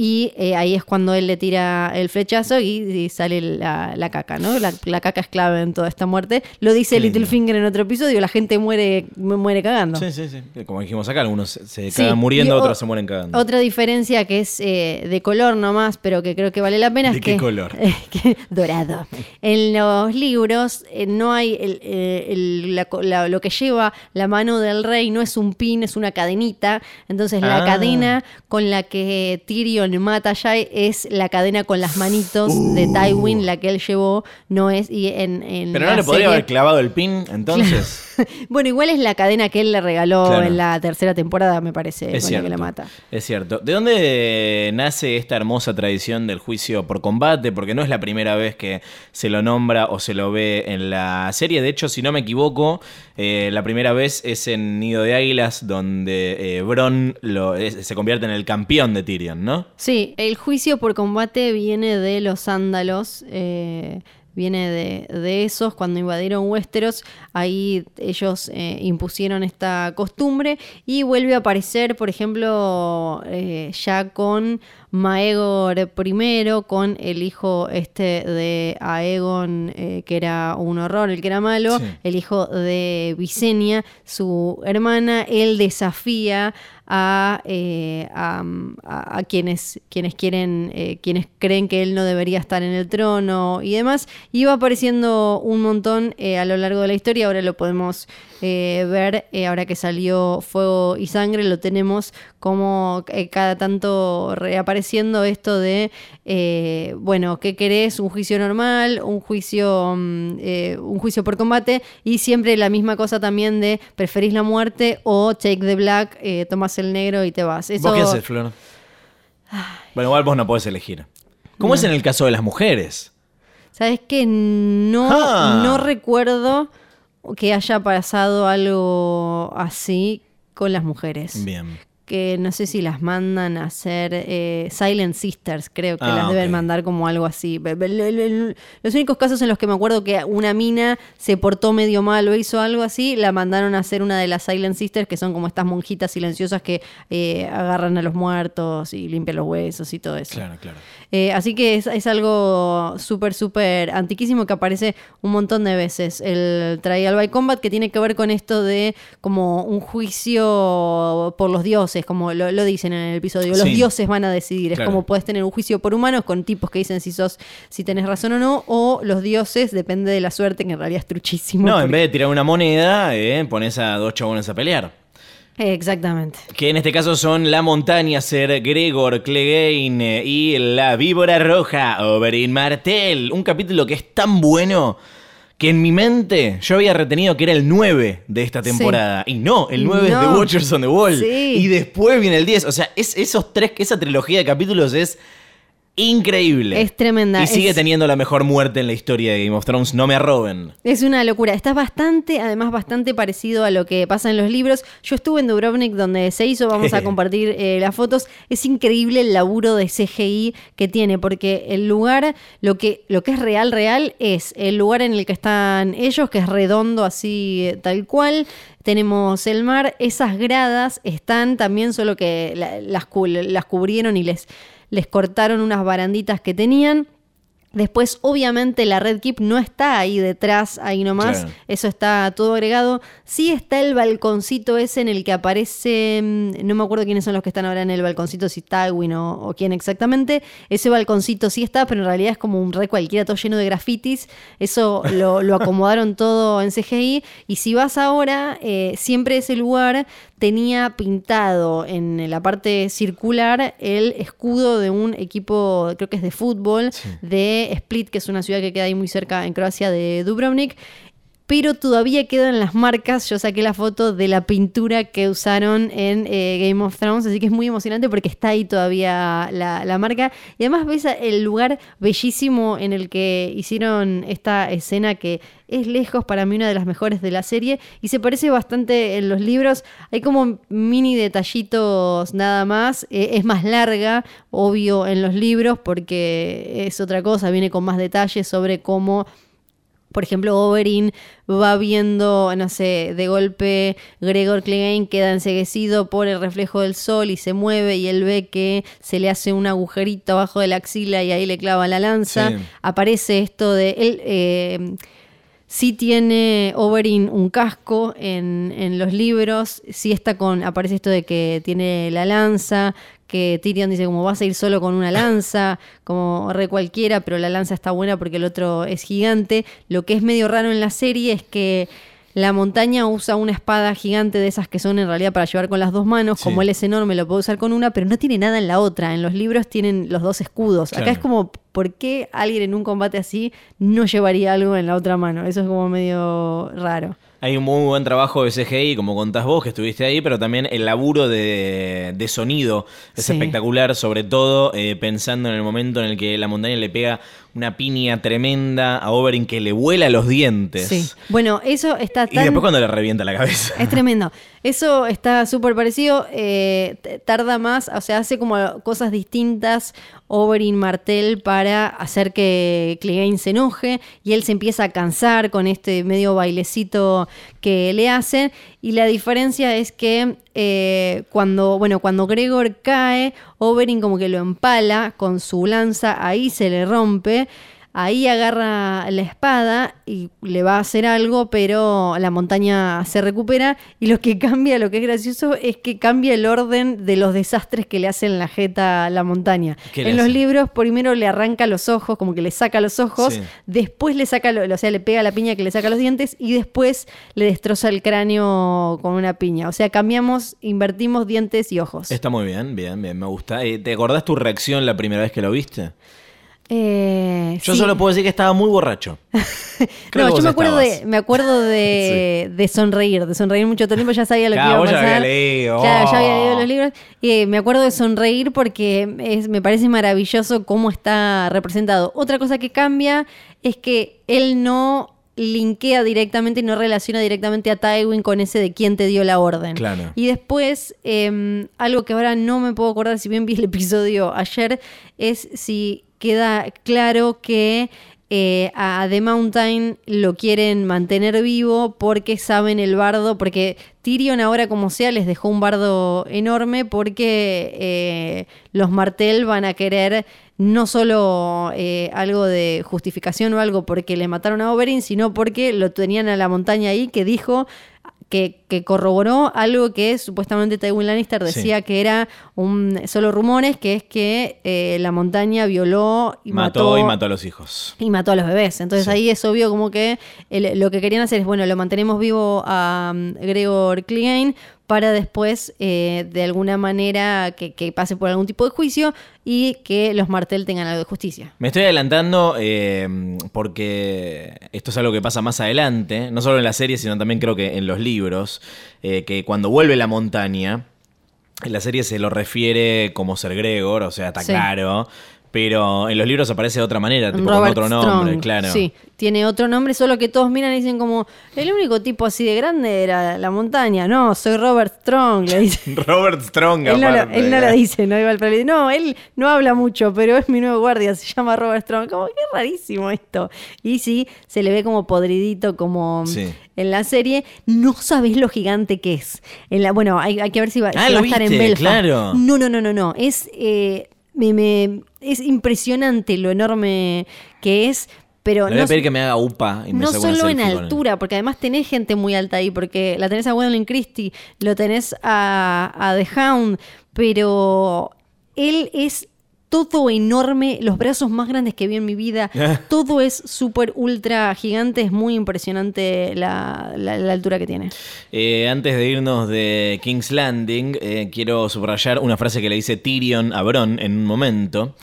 Y eh, ahí es cuando él le tira el flechazo y, y sale la, la caca, ¿no? La, la caca es clave en toda esta muerte. Lo dice. Littlefinger en otro episodio, la gente muere, mu- muere cagando. Sí, sí, sí. Como dijimos acá, algunos se, se Sí, cagan muriendo, o- otros se mueren cagando. Otra diferencia que es eh, de color nomás, pero que creo que vale la pena ¿De es qué que, color? que- dorado. En los libros eh, no hay el- eh, el- la- lo que lleva la mano del rey no es un pin, es una cadenita. Entonces la Ah. cadena con la que Tyrion mata a Jai es la cadena con las manitos de Tywin, la que él llevó, no es y en, en Pero no le podría serie- haber clavado el pin, entonces. bueno, igual es la cadena que él le regaló Claro. en la tercera temporada, me parece, Es con la cierto. que la mata. Es cierto. ¿De dónde nace esta hermosa tradición del juicio por combate? Porque no es la primera vez que se lo nombra o se lo ve en la serie. De hecho, si no me equivoco, eh, la primera vez es en Nido de Águilas, donde eh, Bron lo, es- se convierte en el campeón de Tyrion, ¿no? Sí, el juicio por combate viene de los ándalos, eh, viene de, de esos cuando invadieron Westeros, ahí ellos eh, impusieron esta costumbre y vuelve a aparecer, por ejemplo, eh, ya con Maegor I, con el hijo este de Aegon, eh, que era un horror, el que era malo, Sí. el hijo de Visenya, su hermana, él desafía a, eh, a, quienes, quienes quieren, eh, quienes creen que él no debería estar en el trono y demás. Va apareciendo un montón eh, a lo largo de la historia. Ahora lo podemos ver, ahora que salió Fuego y Sangre, lo tenemos como eh, cada tanto reapareciendo esto de, eh, bueno, ¿qué querés? ¿Un juicio normal? ¿Un juicio, mm, eh, un juicio por combate? Y siempre la misma cosa también de, ¿preferís la muerte o take the black, tomas el negro y te vas? Eso, ¿Vos qué haces, Flor? Bueno, igual vos no podés elegir. ¿Cómo es en el caso de las mujeres? ¿Sabes qué? No, Ah. no recuerdo que haya pasado algo así con las mujeres. Bien. Que no sé si las mandan a hacer eh, Silent Sisters, creo que Ah, las deben mandar como algo así. Los únicos casos en los que me acuerdo que una mina se portó medio mal o hizo algo así, la mandaron a hacer una de las Silent Sisters, que son como estas monjitas silenciosas que eh, agarran a los muertos y limpian los huesos y todo eso. Claro, claro. Eh, así que es, es algo súper, súper antiquísimo que aparece un montón de veces. El Trial by Combat que tiene que ver con esto de como un juicio por los dioses, como lo, lo dicen en el episodio. Los Sí. dioses van a decidir. Claro. Es como puedes tener un juicio por humanos con tipos que dicen si sos, si tenés razón o no, o los dioses, depende de la suerte, que en realidad es truchísimo. No, en vez de tirar una moneda, eh, pones a dos chabones a pelear. Exactamente. Que en este caso son la montaña ser Gregor Clegane y la víbora roja Oberyn Martell. Un capítulo que es tan bueno que en mi mente yo había retenido que era el 9 de esta Sí. temporada. Y no, el 9 es No. The Watchers on the Wall. Sí. Y después viene el 10. O sea, es, esos tres, esa trilogía de capítulos es increíble. Es tremenda, Y sigue es- teniendo la mejor muerte en la historia de Game of Thrones. No me arroben. Es una locura. Está bastante, además, bastante parecido a lo que pasa en los libros. Yo estuve en Dubrovnik donde se hizo, vamos a compartir eh, las fotos. Es increíble el laburo de CGI que tiene, porque el lugar, lo que, lo que es real, real, es el lugar en el que están ellos, que es redondo así, eh, tal cual. Tenemos el mar, esas gradas están también, solo que la- las, las cubrieron y les, les cortaron unas baranditas que tenían. Después, obviamente, la Red Keep no está ahí detrás, ahí nomás. Eso está todo agregado. Sí está el balconcito ese en el que aparece. mm, No me acuerdo quiénes son los que están ahora en el balconcito, si Tywin o, o quién exactamente. Ese balconcito sí está, pero en realidad es como un re cualquiera, todo lleno de grafitis. Eso lo, lo acomodaron todo en CGI. Y si vas ahora, eh, siempre ese lugar tenía pintado en la parte circular el escudo de un equipo, creo que es de fútbol, de Split, que es una ciudad que queda ahí muy cerca en Croacia de Dubrovnik. Pero todavía quedan las marcas. Yo saqué la foto de la pintura que usaron en eh, Game of Thrones. Así que es muy emocionante porque está ahí todavía la, marca. Y además ves el lugar bellísimo en el que hicieron esta escena que es lejos para mí una de las mejores de la serie. Y se parece bastante en los libros. Hay como mini detallitos nada más. Eh, es más larga, obvio, en los libros porque es otra cosa. Viene con más detalles sobre cómo por ejemplo, Oberyn va viendo, no sé, de golpe Gregor Clegane queda enseguecido por el reflejo del sol y se mueve y él ve que se le hace un agujerito abajo de la axila y ahí le clava la lanza. Sí. Aparece esto de él. eh, Sí tiene Oberyn un casco en, en los libros, sí está con, aparece esto de que tiene la lanza, que Tyrion dice como vas a ir solo con una lanza, como re cualquiera, pero la lanza está buena porque el otro es gigante. Lo que es medio raro en la serie es que la montaña usa una espada gigante de esas que son en realidad para llevar con las dos manos, Sí. como él es enorme, lo puede usar con una, pero no tiene nada en la otra. En los libros tienen los dos escudos. Acá es como, ¿por qué alguien en un combate así no llevaría algo en la otra mano? Eso es como medio raro. Hay un muy buen trabajo de CGI, como contás vos, que estuviste ahí, pero también el laburo de, de sonido es Sí. espectacular, sobre todo eh, pensando en el momento en el que la montaña le pega una piña tremenda a Oberyn que le vuela los dientes. Sí. Bueno, eso está Y tan... después cuando le revienta la cabeza. Es tremendo. Eso está súper parecido. eh, tarda más, o sea, hace como cosas distintas Oberyn Martel para hacer que Clegane se enoje y él se empieza a cansar con este medio bailecito que le hacen. Y la diferencia es que eh, cuando, bueno, cuando Gregor cae, Oberyn como que lo empala con su lanza, ahí se le rompe. Ahí agarra la espada y le va a hacer algo, pero la montaña se recupera. Y lo que cambia, lo que es gracioso, es que cambia el orden de los desastres que le hacen la jeta a la montaña. ¿Qué le En los hace? libros, primero le arranca los ojos, como que le saca los ojos, Sí. después le saca, lo- o sea, le pega la piña que le saca los dientes y después le destroza el cráneo con una piña. O sea, cambiamos, invertimos dientes y ojos. Está muy bien, bien, bien, me gusta. Eh, ¿Te acordás tu reacción la primera vez que lo viste? Eh, Yo sí. solo puedo decir que estaba muy borracho. No, yo me acuerdo, estabas. de, me acuerdo de, de sonreír, de sonreír mucho tiempo, ya sabía lo Claro, que iba a vos ya pasar. había leído. Claro, ya había leído Oh. los libros. Eh, me acuerdo de sonreír porque es- me parece maravilloso cómo está representado. Otra cosa que cambia es que él no linkea directamente y no relaciona directamente a Tywin con ese de quién te dio la orden. Claro. Y después, eh, algo que ahora no me puedo acordar, si bien vi el episodio ayer, es si queda claro que eh, a The Mountain lo quieren mantener vivo porque saben el bardo, porque Tyrion ahora como sea les dejó un bardo enorme porque eh, los Martell van a querer no solo eh, algo de justificación o algo porque le mataron a Oberyn, sino porque lo tenían a la montaña ahí que dijo que, que corroboró algo que supuestamente Tywin Lannister Sí. decía que era un solo rumores, que es que eh, la montaña violó y mató, mató, y mató a los hijos. y mató a los bebés. Entonces Sí. ahí es obvio como que el- lo que querían hacer es, bueno, lo mantenemos vivo a um, Gregor Clegane para después, eh, de alguna manera, que, que pase por algún tipo de juicio y que los Martel tengan algo de justicia. Me estoy adelantando eh, porque esto es algo que pasa más adelante, no solo en la serie, sino también creo que en los libros, eh, que cuando vuelve la montaña, en la serie se lo refiere como ser Gregor, o sea, está Sí. claro, pero en los libros aparece de otra manera, tipo con otro nombre, claro. Sí, tiene otro nombre, solo que todos miran y dicen como, el único tipo así de grande era la montaña. No, soy Robert Strong, le dicen. Robert Strong, él, no lo, él no lo dice, no pero le dice, no, él no habla mucho, pero es mi nuevo guardia, se llama Robert Strong. Como, qué rarísimo esto. Y sí, se le ve como podridito, como Sí. en la serie. No sabes lo gigante que es. En la, bueno, hay, hay que ver si va, Ah, si lo va a estar en Belfast. claro. No, no, no, no, no. Es, eh, me, me- es impresionante lo enorme que es, pero Le voy a no, pedir que me haga upa y me no solo en altura, porque además tenés gente muy alta ahí, porque la tenés a Gwendolyn Christie, lo tenés a, a The Hound, pero él es todo enorme, los brazos más grandes que vi en mi vida, todo es súper ultra gigante, es muy impresionante la, la- la altura que tiene. Eh, antes de irnos de King's Landing, eh, quiero subrayar una frase que le dice Tyrion a Bron en un momento.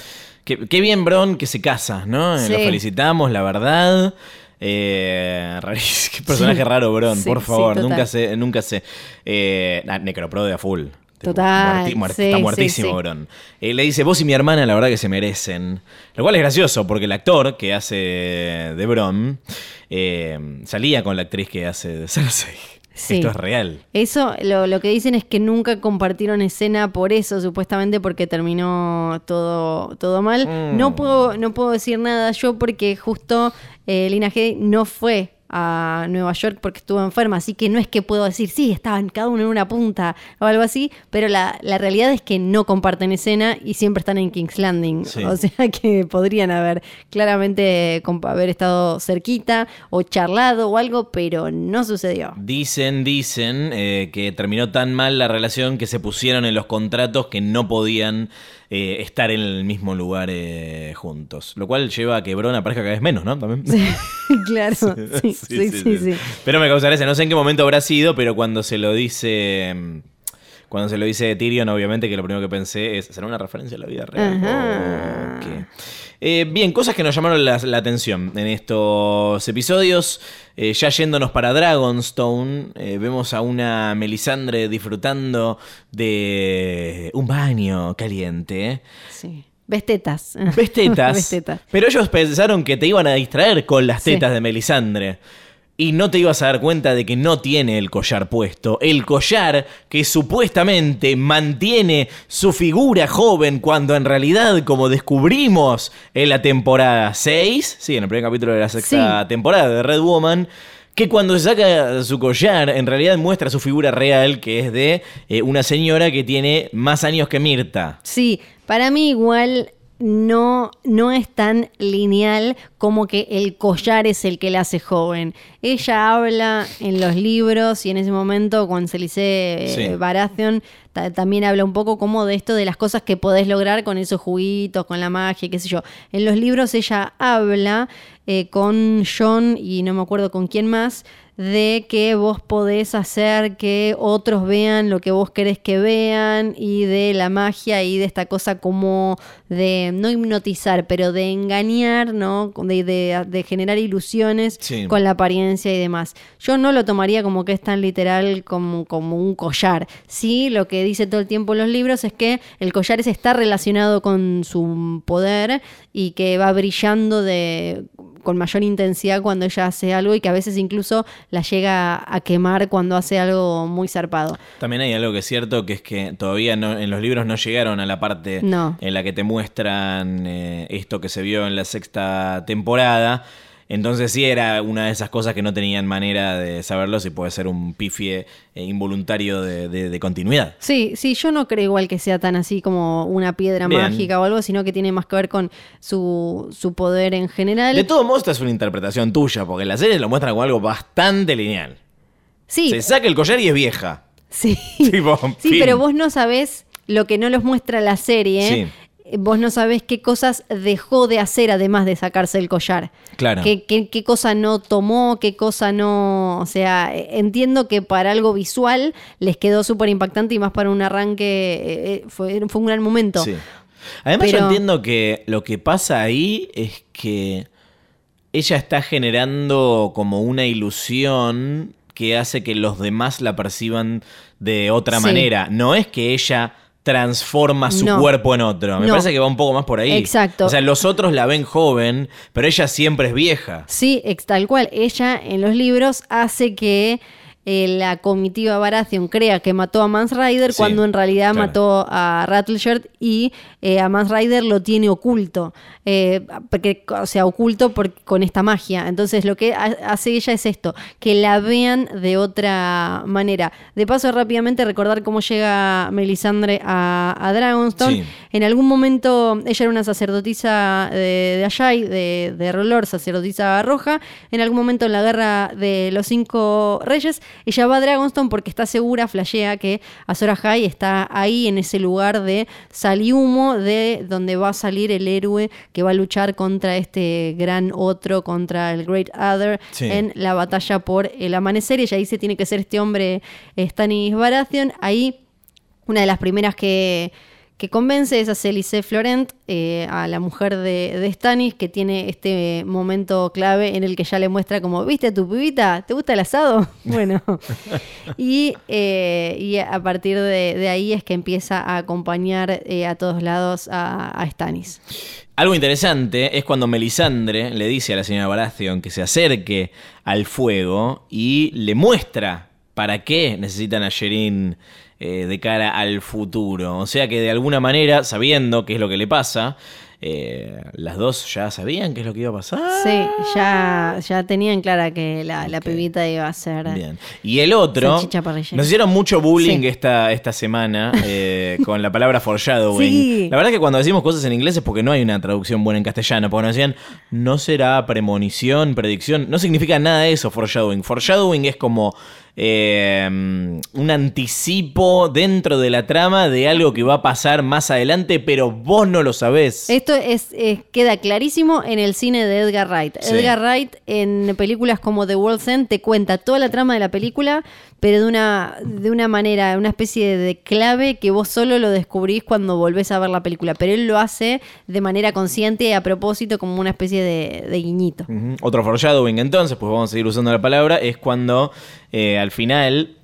Qué bien Bron que se casa, ¿no? Eh, Sí. Lo felicitamos, la verdad. Eh. Qué personaje Sí. raro, Bron, Sí, por favor. nunca sé, nunca sé. Eh, nah, Necroprode a full. Total, muerti- muerti- sí, está muertísimo, sí. Bron. Eh, le dice, vos y mi hermana, la verdad que se merecen. Lo cual es gracioso, porque el actor que hace de Bron eh, salía con la actriz que hace de Cersei. Esto es real. Eso, lo, lo que dicen es que nunca compartieron escena por eso, supuestamente porque terminó todo, todo mal. Mm. No, puedo, no puedo decir nada yo porque justo eh, Lina Headey no fue a Nueva York porque estuvo enferma, así que no es que puedo decir, sí, estaban cada uno en una punta o algo así, pero la, la realidad es que no comparten escena y siempre están en King's Landing, Sí. o sea que podrían haber claramente haber estado cerquita o charlado o algo, pero no sucedió. Dicen, dicen eh, que terminó tan mal la relación que se pusieron en los contratos que no podían eh, estar en el mismo lugar eh, juntos. Lo cual lleva a que Bron aparezca cada vez menos, ¿no? También. claro, sí, sí, sí, sí. Pero me causa gracia, no sé en qué momento habrá sido, pero cuando se lo dice. mm, Cuando se lo dice Tyrion, obviamente que lo primero que pensé es. ¿Será una referencia a la vida real? Ajá. Eh, bien, cosas que nos llamaron la, la atención en estos episodios. Eh, ya yéndonos para Dragonstone, eh, vemos a una Melisandre disfrutando de un baño caliente. Sí. Ves tetas. Ves tetas. Ves tetas. Pero ellos pensaron que te iban a distraer con las Sí. tetas de Melisandre. Y no te ibas a dar cuenta de que no tiene el collar puesto. El collar que supuestamente mantiene su figura joven cuando en realidad, como descubrimos en la temporada 6, sí, en el primer capítulo de la sexta Sí. temporada de Red Woman, que cuando se saca su collar en realidad muestra su figura real, que es de eh, una señora que tiene más años que Mirta. Sí, para mí igual no, no es tan lineal como que el collar es el que la hace joven. Ella habla en los libros y en ese momento con Celice Sí. eh, Baratheon ta- también habla un poco como de esto de las cosas que podés lograr con esos juguitos, con la magia, qué sé yo. En los libros ella habla eh, con John y no me acuerdo con quién más de que vos podés hacer que otros vean lo que vos querés que vean y de la magia y de esta cosa como de no hipnotizar, pero de engañar, ¿no? De, de- de generar ilusiones Sí. con la apariencia y demás. Yo no lo tomaría como que es tan literal como, como un collar. Sí, lo que dice todo el tiempo en los libros es que el collar es- está relacionado con su poder y que va brillando de con mayor intensidad cuando ella hace algo y que a veces incluso la llega a quemar cuando hace algo muy zarpado. También hay algo que es cierto, que es que todavía no, en los libros no llegaron a la parte No. en la que te muestran eh, esto que se vio en la sexta temporada. Entonces sí era una de esas cosas que no tenían manera de saberlo si puede ser un pifie eh, involuntario de, de- de continuidad. Sí, sí, yo no creo igual que sea tan así como una piedra Bien. mágica o algo, sino que tiene más que ver con su, su poder en general. De todos modos, esta es una interpretación tuya, porque la serie lo muestra como algo bastante lineal. sí, Se saca el collar y es vieja. sí. Tipo, Sí, fin. pero vos no sabés lo que no los muestra la serie. Sí. Vos no sabés qué cosas dejó de hacer además de sacarse el collar. Claro. ¿Qué, qué, qué cosa no tomó, qué cosa no... O sea, eh, entiendo que para algo visual les quedó súper impactante y más para un arranque eh, eh, fue, fue un gran momento. Sí. Además, yo entiendo que lo que pasa ahí es que ella está generando como una ilusión que hace que los demás la perciban de otra Sí. manera. No es que ella transforma su No. cuerpo en otro. Me No. parece que va un poco más por ahí. Exacto. O sea, los otros la ven joven, pero ella siempre es vieja. Sí, tal cual. Ella en los libros hace que eh, la comitiva Baratheon crea que mató a Mans Rider Sí, cuando en realidad claro. mató a Rattleshirt y eh, a Mans Rider lo tiene oculto. Eh, porque, o sea, oculto por- con esta magia. Entonces lo que ha- hace ella es esto, que la vean de otra manera. De paso, rápidamente recordar cómo llega Melisandre a, a Dragonstone. Sí. En algún momento ella era una sacerdotisa de, de Ayai, de, de Rolor, sacerdotisa roja. En algún momento en la guerra de los cinco reyes, ella va a Dragonstone porque está segura, flashea, que Azor Ahai está ahí en ese lugar de salihumo, de donde va a salir el héroe que va a luchar contra este gran otro, contra el Great Other, Sí. en la batalla por el amanecer. Y ella dice, tiene que ser este hombre eh, Stannis Baratheon. Ahí una de las primeras que, que convence es a Celice Florent, eh, a la mujer de, de Stannis, que tiene este momento clave en el que ya le muestra como, ¿viste tu pibita? ¿Te gusta el asado? Bueno, y, eh, y a partir de, ahí es que empieza a acompañar eh, a todos lados a, a Stannis. Algo interesante es cuando Melisandre le dice a la señora Baratheon que se acerque al fuego y le muestra para qué necesitan a Sherin eh, de cara al futuro. O sea que de alguna manera, sabiendo qué es lo que le pasa, eh, las dos ya sabían qué es lo que iba a pasar. Sí, ya, ya tenían clara que la, la pibita iba a ser... Bien. Y el otro. Nos hicieron mucho bullying Sí. esta, esta semana eh, con la palabra foreshadowing. Sí. La verdad que cuando decimos cosas en inglés es porque no hay una traducción buena en castellano. Porque nos decían, no será premonición, predicción. No significa nada eso, foreshadowing. Foreshadowing es como eh, un anticipo dentro de la trama de algo que va a pasar más adelante, pero vos no lo sabés. Esto es, es- queda clarísimo en el cine de Edgar Wright. Sí. Edgar Wright en películas como The World's End te cuenta toda la trama de la película, pero de una, de una manera, una especie de clave que vos solo lo descubrís cuando volvés a ver la película. Pero él lo hace de manera consciente y a propósito como una especie de, de guiñito. Otro foreshadowing entonces, pues vamos a seguir usando la palabra, es cuando eh, al final,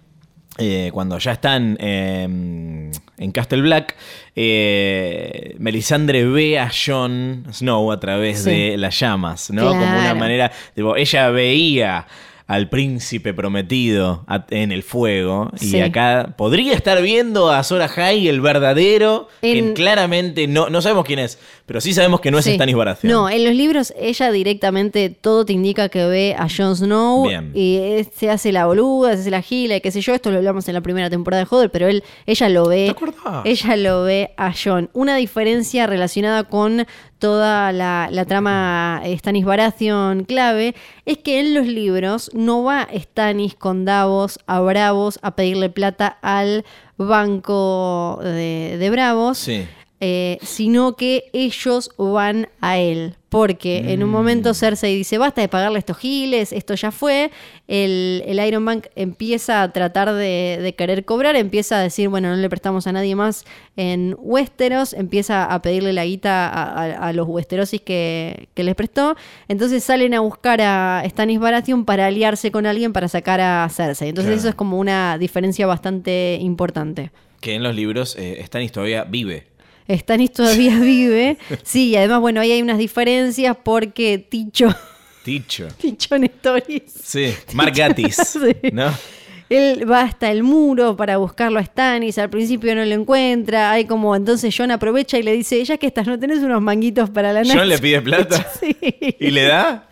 eh, cuando ya están eh, en Castle Black, eh, Melisandre ve a Jon Snow a través Sí. de las llamas, ¿no? Como una manera, tipo, ella veía al príncipe prometido a- en el fuego. Sí. Y acá podría estar viendo a Sora High, el verdadero, En- que claramente no, no sabemos quién es, pero sí sabemos que no es Sí. Stannis Baratheon. No, en los libros ella directamente todo te indica que ve a Jon Snow Bien. y es- se hace la boluda, se hace la gila, y qué sé yo. Esto lo hablamos en la primera temporada de Joder, pero él, ella lo ve. ¿Te acordás? Ella lo ve a Jon. Una diferencia relacionada con toda la, trama Stannis Baratheon clave es que en los libros no va Stannis con Davos a Bravos a pedirle plata al banco de, de Bravos Sí. Eh, sino que ellos van a él. Porque en un Mm. momento Cersei dice, basta de pagarle estos giles, esto ya fue. El, el Iron Bank empieza a tratar de, de querer cobrar, empieza a decir, bueno, no le prestamos a nadie más en Westeros, empieza a pedirle la guita a, a- a los Westerosis que, que les prestó. Entonces salen a buscar a Stannis Baratheon para aliarse con alguien para sacar a Cersei. Entonces Claro. eso es como una diferencia bastante importante. Que en los libros eh, Stannis todavía vive. Stannis todavía vive. Sí, y además, bueno, ahí hay unas diferencias porque Ticho, Ticho. Ticho Nestoris, Sí, Mark Gatiss. Sí. ¿No? él va hasta el muro para buscarlo a Stannis, al principio no lo encuentra, hay como, entonces John aprovecha y le dice, ya que estás, ¿no tenés unos manguitos para la noche? John le pide plata. Sí. ¿Y le da?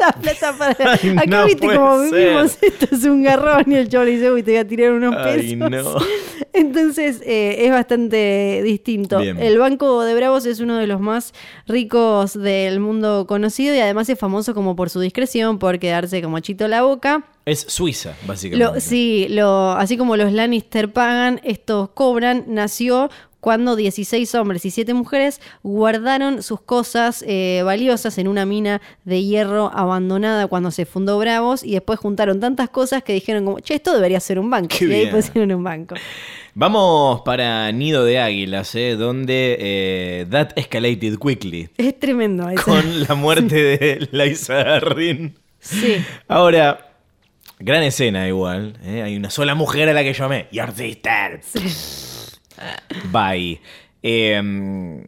La plata para... Ay, Acá no viste como ser. vivimos, esto es un garrón y el chavo le dice, uy, te voy a tirar unos Ay, pesos. no. Entonces eh, es bastante distinto. Bien. El Banco de Bravos es uno de los más ricos del mundo conocido y además es famoso como por su discreción, por quedarse como chito la boca. Es Suiza, básicamente. Lo, sí, lo, así como los Lannister pagan, estos cobran, nació cuando 16 hombres y 7 mujeres guardaron sus cosas eh, valiosas en una mina de hierro abandonada cuando se fundó Bravos y después juntaron tantas cosas que dijeron como, che, esto debería ser un banco. Qué y ahí pusieron un banco. Vamos para Nido de Águilas, ¿eh? donde eh, that escalated quickly. Es tremendo eso. Con la muerte de Liza Arrin. Sí. Ahora, gran escena igual. ¿eh? Hay una sola mujer a la que llamé. Your sister. Bai. Em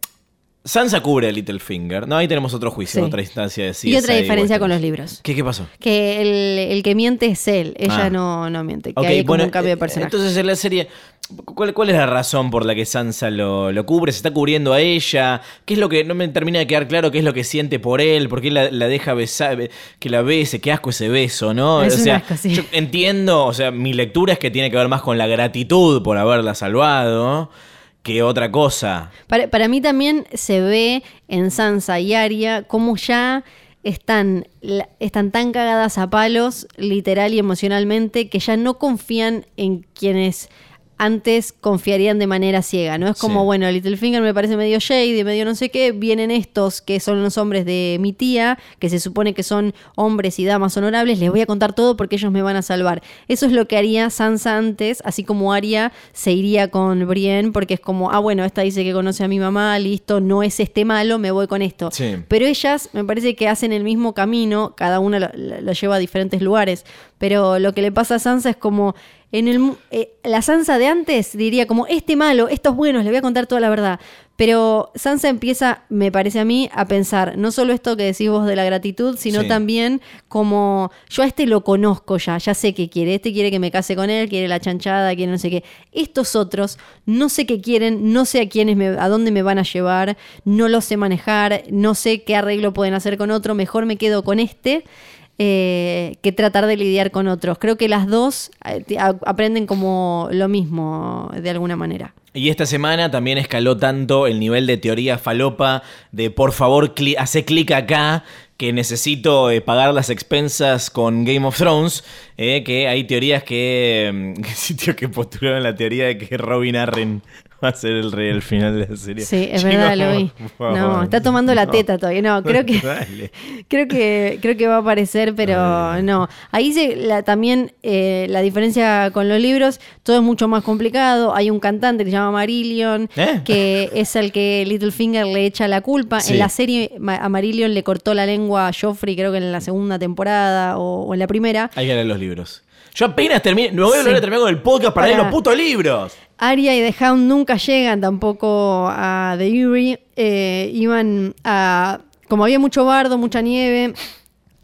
Sansa cubre a Littlefinger. No, ahí tenemos otro juicio, Sí. otra instancia de y CSI otra diferencia con los libros. ¿Qué, qué pasó? Que el, el que miente es él, ella Ah. no, no miente. Que hay como bueno, un cambio de eh, personaje. Entonces en la serie, ¿cuál, cuál es la razón por la que Sansa lo, lo cubre? ¿Se está cubriendo a ella? ¿Qué es lo que no me termina de quedar claro? ¿Qué es lo que siente por él? ¿Por qué la, la deja besar? Que la bese, qué asco ese beso, ¿no? Es o un sea, asco, sí. yo entiendo, o sea, mi lectura es que tiene que ver más con la gratitud por haberla salvado que otra cosa. Para, para mí también se ve en Sansa y Arya cómo ya están, están tan cagadas a palos, literal y emocionalmente, que ya no confían en quienes antes confiarían de manera ciega, ¿no? Es como, Sí. bueno, Littlefinger me parece medio shady, medio no sé qué, vienen estos que son los hombres de mi tía, que se supone que son hombres y damas honorables, les voy a contar todo porque ellos me van a salvar. Eso es lo que haría Sansa antes, así como Arya se iría con Brienne, porque es como, ah, bueno, esta dice que conoce a mi mamá, listo, no es este malo, me voy con esto. Sí. Pero ellas me parece que hacen el mismo camino, cada una lo, lo- lo lleva a diferentes lugares, pero lo que le pasa a Sansa es como, en el, eh, la Sansa de antes diría como, este malo, estos buenos, le voy a contar toda la verdad. Pero Sansa empieza, me parece a mí, a pensar no solo esto que decís vos de la gratitud, sino Sí. también como yo a este lo conozco ya, ya sé qué quiere. Este quiere que me case con él, quiere la chanchada, quiere no sé qué. Estos otros no sé qué quieren, no sé a quiénes me, a dónde me van a llevar, no lo sé manejar, no sé qué arreglo pueden hacer con otro, mejor me quedo con este. Eh, que tratar de lidiar con otros. Creo que las dos eh, aprenden como lo mismo de alguna manera. Y esta semana también escaló tanto el nivel de teoría falopa de por favor hace clic acá que necesito eh, pagar las expensas con Game of Thrones, que hay teorías que... mm, que que postularon la teoría de que Robin Arryn va a ser el rey al final de la serie. Sí, es verdad, lo vi. No, está tomando la No. teta todavía. No, creo que creo que creo que va a aparecer, pero no. Ahí se, la, también eh, la diferencia con los libros, todo es mucho más complicado. Hay un cantante que se llama Marillion, ¿Eh? que es el que Littlefinger le echa la culpa. Sí. En la serie a Marillion le cortó la lengua a Joffrey, creo que en la segunda temporada o, o en la primera. Hay que leer los libros. Yo apenas terminé, me voy a volver a terminar con el podcast para leer Para- los putos libros. Arya y The Hound nunca llegan tampoco a The Eyrie. Eh, iban a. Como había mucho bardo, mucha nieve.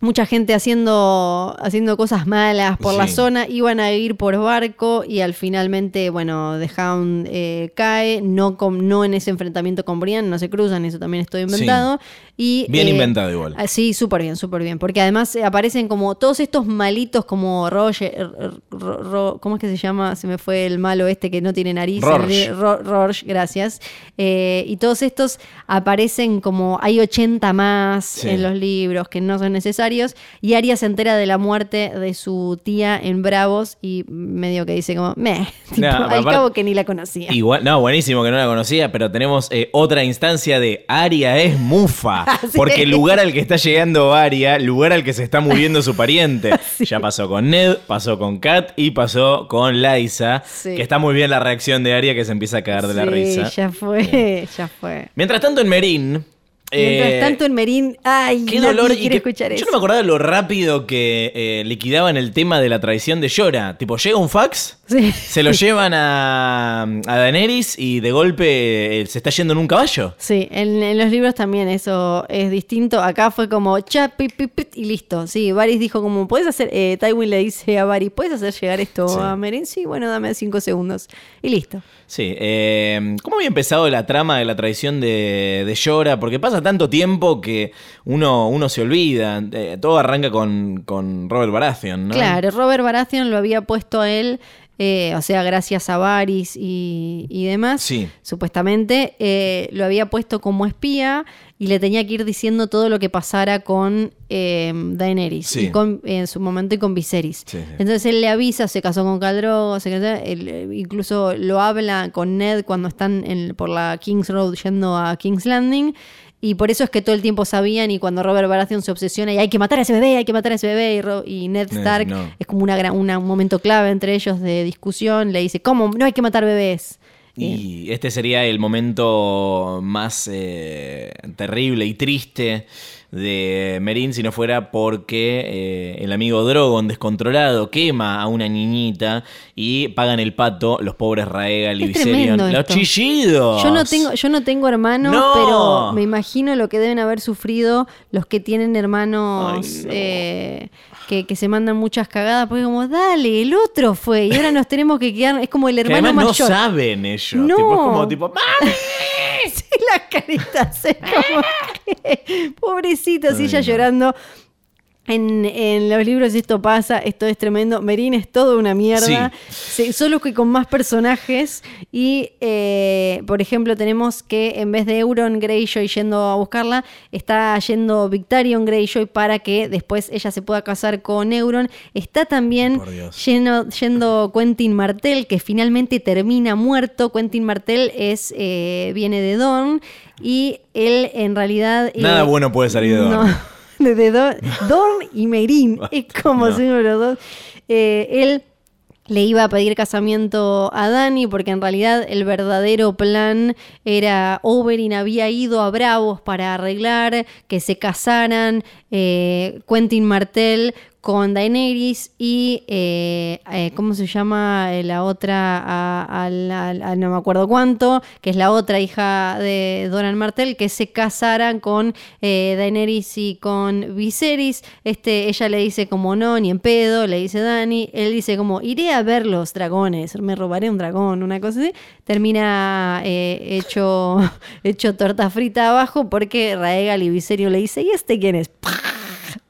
Mucha gente haciendo, haciendo cosas malas por la zona, iban a ir por barco y al finalmente, bueno, The Hound eh, cae, no, con, no en ese enfrentamiento con Brian, no se cruzan, eso también estoy inventado. Y, Bien eh, inventado igual. ah, Sí, súper bien, súper bien. Porque además eh, aparecen como todos estos malitos como Roger, r- r- Ro- ¿cómo es que se llama? Se me fue el malo este que no tiene nariz. Rorsch. Ro- Rorsch, gracias. Eh, y todos estos aparecen como, hay 80 más Sí. en los libros que no son necesarios. Y Arya se entera de la muerte de su tía en Bravos y medio que dice como, meh, tipo, No, al aparte- cabo que ni la conocía. Igual, no, buenísimo que no la conocía, pero tenemos eh, otra instancia de Aria es mufa. Sí. Porque el lugar al que está llegando Aria, lugar al que se está muriendo su pariente. Ya pasó con Ned, pasó con Kat y pasó con Liza. Sí. Que está muy bien la reacción de Aria que se empieza a caer de la risa. ya fue, ya fue. Mientras tanto en Merín. Mientras eh, tanto en Merín, ay, Qué dolor. y que- escuchar yo eso. no me acordaba lo rápido que eh, liquidaban el tema de la traición de Llora. Tipo, llega un fax, Sí. se lo llevan a, a Daenerys y de golpe eh, se está yendo en un caballo. Sí, en, en los libros también eso es distinto. Acá fue como cha, pi, pi, pi, y listo. Sí, Varys dijo como, ¿puedes hacer? Eh, Tywin le dice a Varys, ¿puedes hacer llegar esto Sí. a Merín? Sí, bueno, dame cinco segundos. Y listo. Sí, eh, ¿cómo había empezado la trama de la traición de, de Llora? Porque pasa tanto tiempo que uno, uno se olvida. Eh, todo arranca con, con Robert Baratheon, ¿no? Claro, Robert Baratheon lo había puesto a él, eh, o sea, gracias a Varys y, y demás, Sí. supuestamente, eh, lo había puesto como espía y le tenía que ir diciendo todo lo que pasara con eh, Daenerys, Sí. y con, en su momento y con Viserys. Sí. Entonces él le avisa, se casó con Caldrogo, eh, incluso lo habla con Ned cuando están en- por la King's Road yendo a King's Landing. Y por eso es que todo el tiempo sabían y cuando Robert Baratheon se obsesiona y hay que matar a ese bebé, hay que matar a ese bebé y, Ro- y Ned Ned, Stark no. es como una, gran- una- un momento clave entre ellos de discusión, le dice, ¿cómo? No hay que matar bebés. Y este sería el momento más eh, terrible y triste de Merín si no fuera porque eh, el amigo Drogon descontrolado quema a una niñita y pagan el pato los pobres Raegal y Viserion. Los chillidos. Yo no tengo, yo no tengo hermanos, No. pero me imagino lo que deben haber sufrido los que tienen hermanos Ay, no. eh, que, que se mandan muchas cagadas, porque como, dale, el otro fue, y ahora nos tenemos que quedar, es como el Que hermano no mayor. saben ellos. No. Tipo, es como tipo, ¡mami! Las caritas, es como que, pobrecita, así ella no. llorando. En, en los libros esto pasa, esto es tremendo. Merín es todo una mierda. Sí, solo que con más personajes. Y, eh, por ejemplo, tenemos que en vez de Euron Greyjoy yendo a buscarla, está yendo Victarion Greyjoy para que después ella se pueda casar con Euron. Está también yendo, Quentin Martel, que finalmente termina muerto. Quentin Martel es, eh, viene de Dorn. Y él en realidad... eh, Nada bueno puede salir de no, de, de Dorn, Dorn y Merín. Es como No. uno de los dos. Eh, él le iba a pedir casamiento a Dani porque en realidad el verdadero plan era Oberyn había ido a Bravos para arreglar que se casaran eh, Quentin Martel con Daenerys y eh, eh, ¿cómo se llama eh, la otra? No me acuerdo cuánto, que es la otra hija de Doran Martel, que se casaran con eh, Daenerys y con Viserys. Este, ella le dice como no, ni en pedo, le dice Dani. Él dice como iré a ver los dragones, me robaré un dragón, una cosa así. Termina hecho, hecho torta frita abajo porque Raegal y Viserion le dice, ¿y este quién es?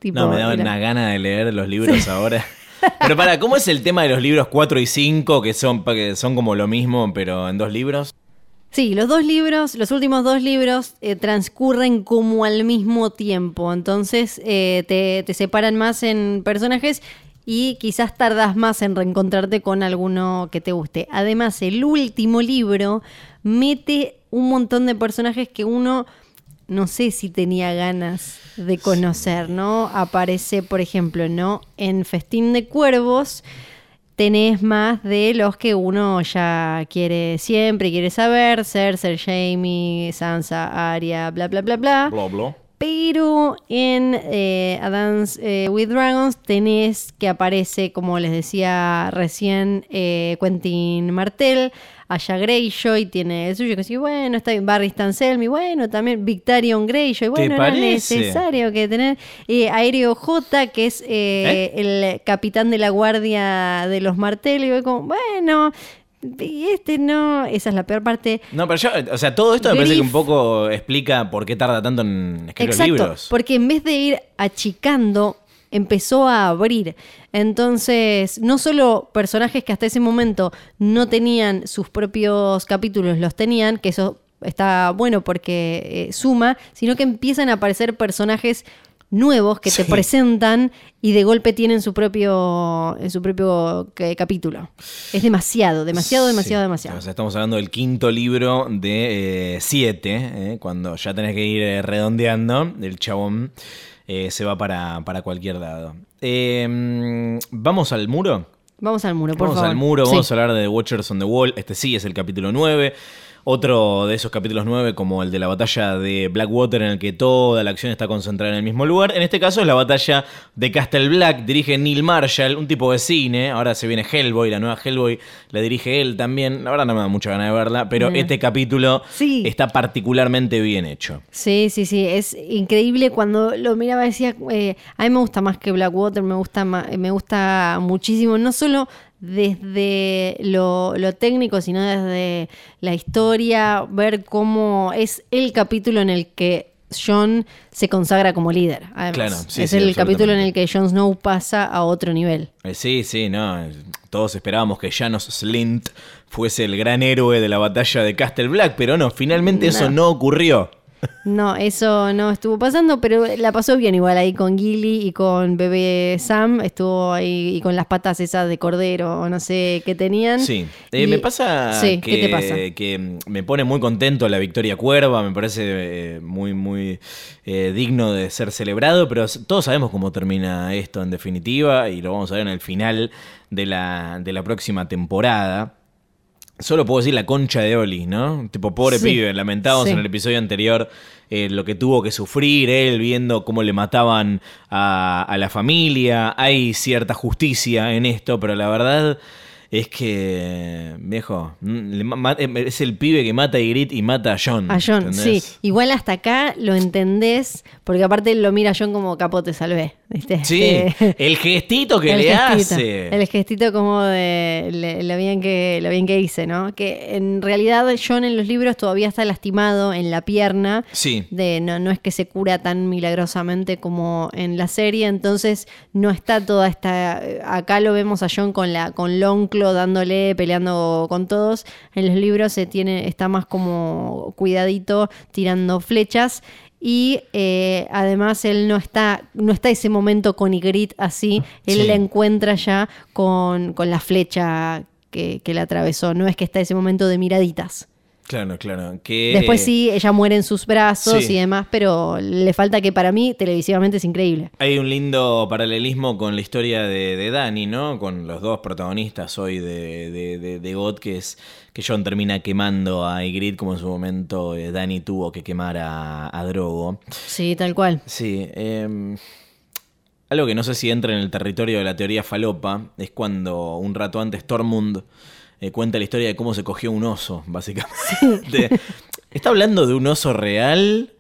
Tipo, No, me da era- una gana de leer los libros ahora. Pero para, ¿cómo es el tema de los libros 4 y 5, que son, que son como lo mismo, pero en dos libros? Sí, los dos libros, los últimos dos libros eh, transcurren como al mismo tiempo, entonces eh, te, te separan más en personajes y quizás tardas más en reencontrarte con alguno que te guste. Además, el último libro mete un montón de personajes que uno no sé si tenía ganas de conocer, ¿no? Aparece, por ejemplo, ¿no? En Festín de Cuervos tenés más de los que uno ya quiere siempre, quiere saber, Cersei, Jamie, Sansa, Arya, bla, bla, bla, bla. Bla, bla. Pero en eh, A Dance eh, with Dragons tenés que aparece, como les decía recién, eh, Quentin Martel, Aya Greyjoy tiene el suyo, que sí, bueno, está Barry Stanselmi, bueno, también Victorion Greyjoy, bueno, no es necesario que tener eh, Aéreo J, que es eh, el capitán de la guardia de los Martel, y como, bueno, y este no, esa es la peor parte. No, pero yo, o sea, todo esto me parece que un poco explica por qué tarda tanto en escribir Exacto, los libros. porque en vez de ir achicando, empezó a abrir. Entonces, no solo personajes que hasta ese momento no tenían sus propios capítulos, los tenían, que eso está bueno porque eh, suma, sino que empiezan a aparecer personajes nuevos que te Sí. presentan y de golpe tienen su propio en su propio eh, capítulo. Es demasiado, demasiado, demasiado, Sí. demasiado. O sea, estamos hablando del quinto libro de eh, siete, eh, cuando ya tenés que ir eh, redondeando, el chabón eh, se va para, para cualquier lado. Eh, mm, ¿Vamos al muro? Vamos al muro, por vamos favor. al muro, Sí. vamos a hablar de The Watchers on the Wall. Este sí es el capítulo 9. Otro de esos capítulos 9, como el de la batalla de Blackwater, en el que toda la acción está concentrada en el mismo lugar. En este caso es la batalla de Castle Black. Dirige Neil Marshall, un tipo de cine. Ahora se viene Hellboy, la nueva Hellboy la dirige él también. La verdad no me da mucha gana de verla, pero Mm. este capítulo Sí. está particularmente bien hecho. Sí, sí, sí, es increíble cuando lo miraba decía, eh, a mí me gusta más que Blackwater, me gusta ma- me gusta muchísimo, no solo desde lo, lo técnico, sino desde la historia, ver cómo es el capítulo en el que John se consagra como líder. Además. Claro, sí, es sí, el capítulo en el que Jon Snow pasa a otro nivel. Eh, Sí, sí, no. Todos esperábamos que Janos Slint fuese el gran héroe de la batalla de Castle Black, pero no, finalmente eso no ocurrió. No, eso no estuvo pasando, pero la pasó bien igual ahí con Gilly y con bebé Sam. Estuvo ahí y con las patas esas de cordero o no sé qué tenían. Sí, Eh, Y- me pasa, Sí, que, ¿qué te pasa? que me pone muy contento la victoria cuerva, me parece eh, muy, muy eh, digno de ser celebrado, pero todos sabemos cómo termina esto en definitiva y lo vamos a ver en el final de la, de la próxima temporada. Solo puedo decir la concha de Oli, ¿no? Tipo, pobre Sí, pibe, lamentábamos sí. en el episodio anterior eh, lo que tuvo que sufrir él viendo cómo le mataban a, a la familia. Hay cierta justicia en esto, pero la verdad es que, viejo, mm, ma- es el pibe que mata a Ygritte y mata a John. A John, ¿entendés? sí. Igual hasta acá lo entendés, porque aparte lo mira a John como capo te salvé. Sí, Este, el gestito que el le gestito, hace. El gestito como de le- lo bien, que, lo bien que hice, ¿no? Que en realidad John en los libros todavía está lastimado en la pierna. Sí. De, no, no es que se cura tan milagrosamente como en la serie, entonces no está toda esta. Acá lo vemos a John con la con Lonclo dándole, peleando con todos. En los libros se tiene, está más como cuidadito, tirando flechas. Y eh, además él no está, no está ese momento con Ygritte así, él Sí. la encuentra ya con, con la flecha que, que le atravesó, no es que está ese momento de miraditas. Claro, claro. Que, Después sí, ella muere en sus brazos Sí. y demás, pero le falta que para mí televisivamente es increíble. Hay un lindo paralelismo con la historia de, de Dani, ¿no? Con los dos protagonistas hoy de, de, de, de God, que es que John termina quemando a Ygritte como en su momento eh, Dani tuvo que quemar a, a Drogo. Sí, tal cual. Sí, eh, algo que no sé si entra en el territorio de la teoría falopa es cuando un rato antes Tormund eh, cuenta la historia de cómo se cogió un oso, básicamente. ¿Está hablando de un oso real?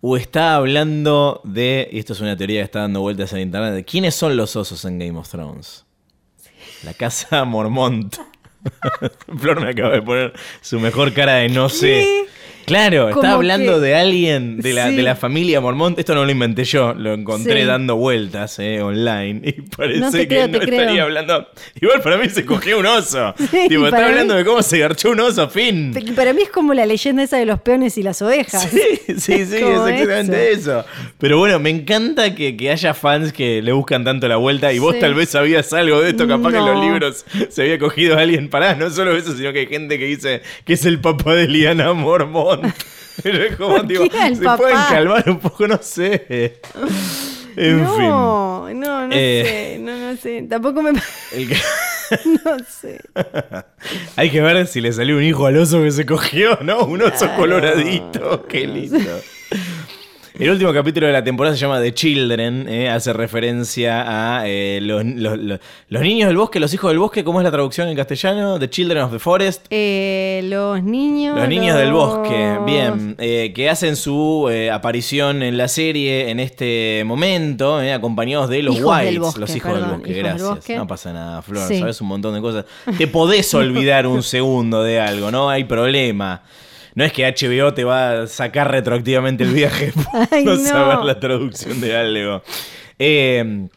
¿O está hablando de, y esto es una teoría que está dando vueltas en internet, de quiénes son los osos en Game of Thrones? La casa Mormont. Flor me acaba de poner su mejor cara de no sé. Claro, está hablando que- de alguien de la, Sí. de la familia Mormont. Esto no lo inventé yo, lo encontré Sí. dando vueltas eh, online. Y parece No que creo, no creo. estaría hablando. Igual para mí se cogió un oso. Sí, tipo, está hablando de cómo se garchó un oso, fin. Para mí es como la leyenda esa de los peones y las ovejas. Sí, sí, sí, es exactamente eso. Pero bueno, me encanta que, que haya fans que le buscan tanto la vuelta y vos tal vez sabías algo de esto, capaz que en los libros se había cogido a alguien pará, no solo eso, sino que hay gente que dice que es el papá de Liana Pero es como, ¿Por tipo, qué al se papá? pueden calmar un poco, no sé. En no, no, no Eh. sé, no, no sé. Tampoco me... fin. El que- no sé. hay que ver si le salió un hijo al oso que se cogió, ¿no? Un oso Claro. coloradito. Qué lindo. El último capítulo de la temporada se llama The Children, eh, hace referencia a eh, los, los- los- los niños del bosque, los hijos del bosque, ¿cómo es la traducción en castellano? The Children of the Forest. Eh, los niños. Los niños del bosque, bien, eh, que hacen su eh, aparición en la serie en este momento, eh, acompañados de los Hijos Whites, bosque, los hijos perdón, del bosque, hijos del gracias. bosque. No pasa nada, Flor, Sí. sabes un montón de cosas. Te podés olvidar un segundo de algo, no hay problema. No es que HBO te va a sacar retroactivamente el viaje por Ay, no, no. saber la traducción de algo. Eh,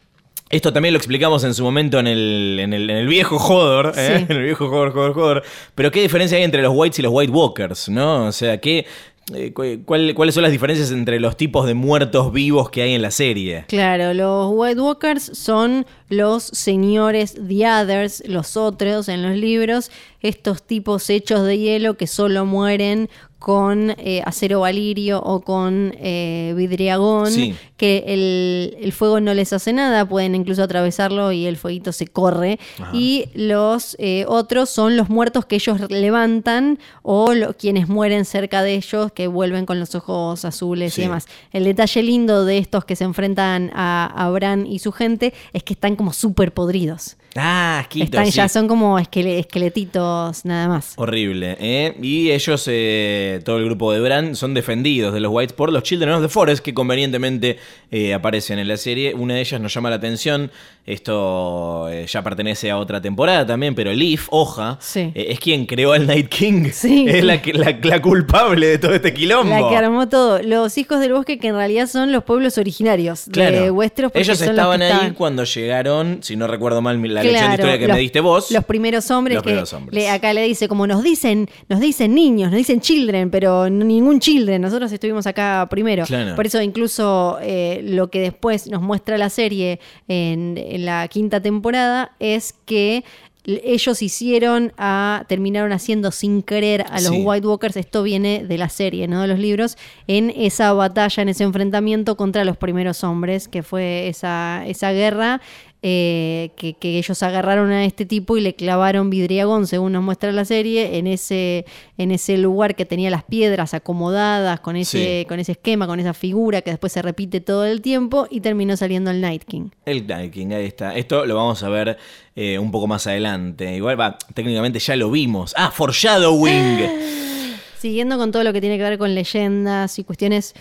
esto también lo explicamos en su momento en el, en el, en el viejo Hodor, ¿eh? Sí. en el viejo Hodor, Hodor, Hodor. Pero ¿qué diferencia hay entre los Whites y los White Walkers? ¿no? O sea, ¿qué, eh, cu- cuál- ¿cuáles son las diferencias entre los tipos de muertos vivos que hay en la serie? Claro, los White Walkers son los señores The Others, los otros en los libros, estos tipos hechos de hielo que solo mueren con eh, acero valirio o con eh, vidriagón, Sí. que el, el fuego no les hace nada, pueden incluso atravesarlo y el fueguito se corre. Ajá. Y los eh, otros son los muertos que ellos levantan o lo- quienes mueren cerca de ellos que vuelven con los ojos azules Sí. y demás. El detalle lindo de estos que se enfrentan a, a Bran y su gente es que están como súper podridos. Ah, asquito, Están sí. ya, son como esquele- esqueletitos nada más. Horrible, ¿eh? Y ellos, eh, todo el grupo de Bran, son defendidos de los Whites por los Children of the Forest, que convenientemente eh, aparecen en la serie. Una de ellas nos llama la atención. Esto eh, ya pertenece a otra temporada también, pero Leaf, Hoja, Sí. eh, es quien creó al Night King. Sí. Es la, la- la culpable de todo este quilombo. La que armó todo. Los hijos del bosque que en realidad son los pueblos originarios de. Westeros. Ellos estaban ahí estaban- cuando llegaron, si no recuerdo mal la lección de Claro, historia que los- me diste vos. Los primeros hombres Los que primeros hombres. le- acá le dice, como nos dicen, nos dicen niños, nos dicen children, pero ningún children. Nosotros estuvimos acá primero. Claro. Por eso incluso eh, lo que después nos muestra la serie en, en la quinta temporada es que ellos hicieron a terminaron haciendo sin querer a los Sí. White Walkers esto viene de la serie no de los libros en esa batalla en ese enfrentamiento contra los primeros hombres que fue esa esa guerra eh, que, que ellos agarraron a este tipo y le clavaron vidriagón, según nos muestra la serie, en ese, en ese lugar que tenía las piedras acomodadas, con ese, Sí. con ese esquema, con esa figura que después se repite todo el tiempo, y terminó saliendo el Night King. El Night King, ahí está. Esto lo vamos a ver eh, un poco más adelante. Igual, va, técnicamente ya lo vimos. Ah, Foreshadowing. Siguiendo con todo lo que tiene que ver con leyendas y cuestiones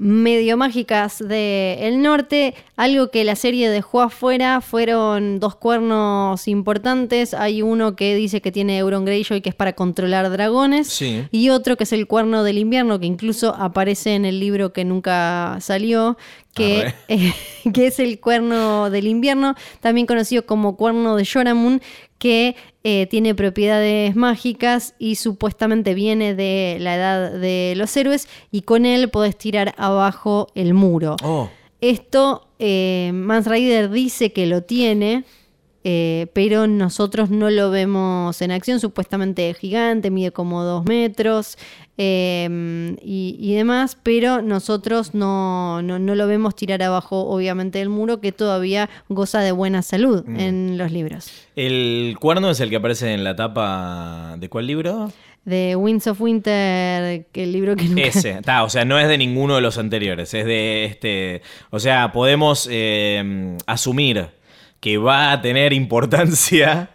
medio mágicas del norte, algo que la serie dejó afuera fueron dos cuernos importantes. Hay uno que dice que tiene Euron Greyjoy que es para controlar dragones Sí. y otro que es el cuerno del invierno que incluso aparece en el libro que nunca salió. Que, eh, que es el cuerno del invierno, también conocido como cuerno de Yoramun, que eh, tiene propiedades mágicas y supuestamente viene de la edad de los héroes y con él podés tirar abajo el muro. Oh, Esto, eh, Mans Rider dice que lo tiene, eh, pero nosotros no lo vemos en acción. Supuestamente es gigante, mide como dos metros eh, y, y demás, pero nosotros no, no, no lo vemos tirar abajo, obviamente, del muro, que todavía goza de buena salud Mm. en los libros. el cuerno es el que aparece en la tapa. ¿De cuál libro? De Winds of Winter, que el libro que nunca... Ese, está, o sea, no es de ninguno de los anteriores, es de este. O sea, podemos eh, asumir que va a tener importancia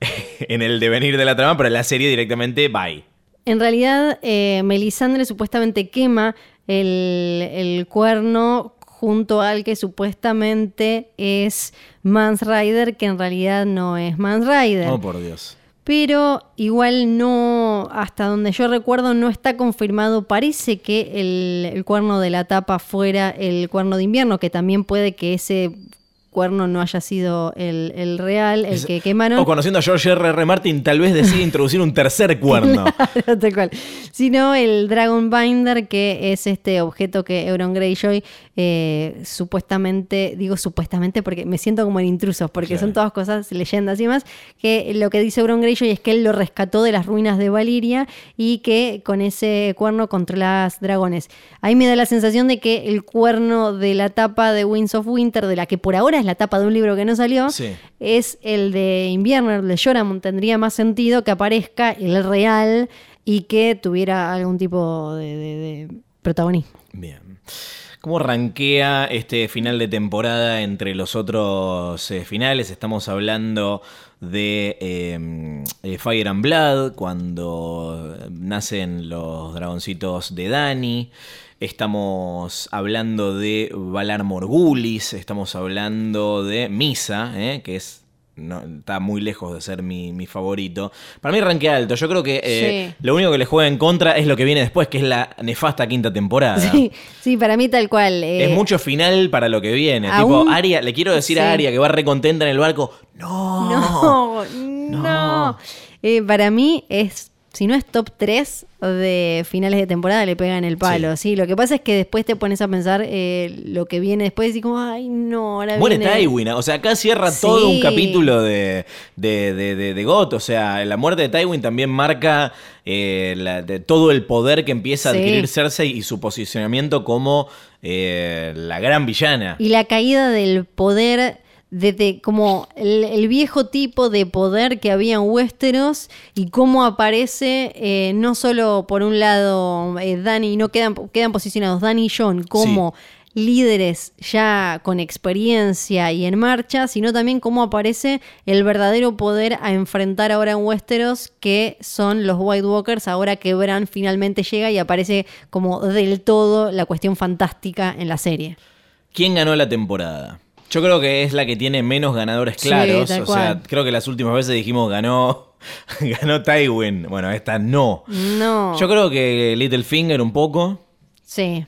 en el devenir de la trama, pero en la serie directamente bye. En realidad, eh, Melisandre supuestamente quema el, el cuerno junto al que supuestamente es Mans Rider, que en realidad no es Mans Rider. Oh, por Dios. Pero igual no, hasta donde yo recuerdo, no está confirmado. Parece que el, el cuerno de la tapa fuera el cuerno de invierno, que también puede que ese cuerno no haya sido el, el real, el Es- que quemaron. O conociendo a George R. R. Martin, tal vez decide introducir un tercer cuerno. Claro, tal cual. Sino el Dragon Binder, que es este objeto que Euron Greyjoy eh, supuestamente, digo supuestamente porque me siento como en intrusos, porque Claro. son todas cosas, leyendas y demás, que lo que dice Euron Greyjoy es que él lo rescató de las ruinas de Valiria y que con ese cuerno controlas dragones. Ahí me da la sensación de que el cuerno de la tapa de Winds of Winter, de la que por ahora es la tapa de un libro que no salió, Sí. es el de invierno, el de Joramund. Tendría más sentido que aparezca el real y que tuviera algún tipo de, de- de protagonismo. Bien. ¿Cómo rankea este final de temporada entre los otros eh, finales? Estamos hablando de eh, eh, Fire and Blood, cuando nacen los dragoncitos de Dani. Estamos hablando de Valar Morgulis, estamos hablando de Misa, eh, que es no, está muy lejos de ser mi, mi favorito. Para mí ranquea alto. Yo creo que eh, Sí. lo único que le juega en contra es lo que viene después, que es la nefasta quinta temporada. Sí, sí, para mí tal cual. eh, Es mucho final para lo que viene. aún- tipo, Aria, le quiero decir Sí. a Aria que va recontenta en el barco. No. No, no. Eh, para mí es, si no es top 3 de finales de temporada, le pegan el palo. Sí. lo que pasa es que después te pones a pensar eh, lo que viene después y como, ay, no, ahora Muere viene... Tywin. O sea, acá cierra Sí. todo un capítulo de, de, de, de- de GOT. O sea, la muerte de Tywin también marca eh, la- de todo el poder que empieza a Sí. adquirir Cersei y su posicionamiento como eh, la gran villana. Y la caída del poder, desde como el, el viejo tipo de poder que había en Westeros y cómo aparece eh, no solo por un lado eh, Dani, no quedan, quedan posicionados Dani y John como líderes ya con experiencia y en marcha, sino también cómo aparece el verdadero poder a enfrentar ahora en Westeros, que son los White Walkers, ahora que Bran finalmente llega y aparece como del todo la cuestión fantástica en la serie. ¿Quién ganó la temporada? Yo creo que es la que tiene menos ganadores claros. o sea, creo que las últimas veces dijimos ganó, ganó Tywin. Bueno, esta no. No. Yo creo que Littlefinger un poco. Sí.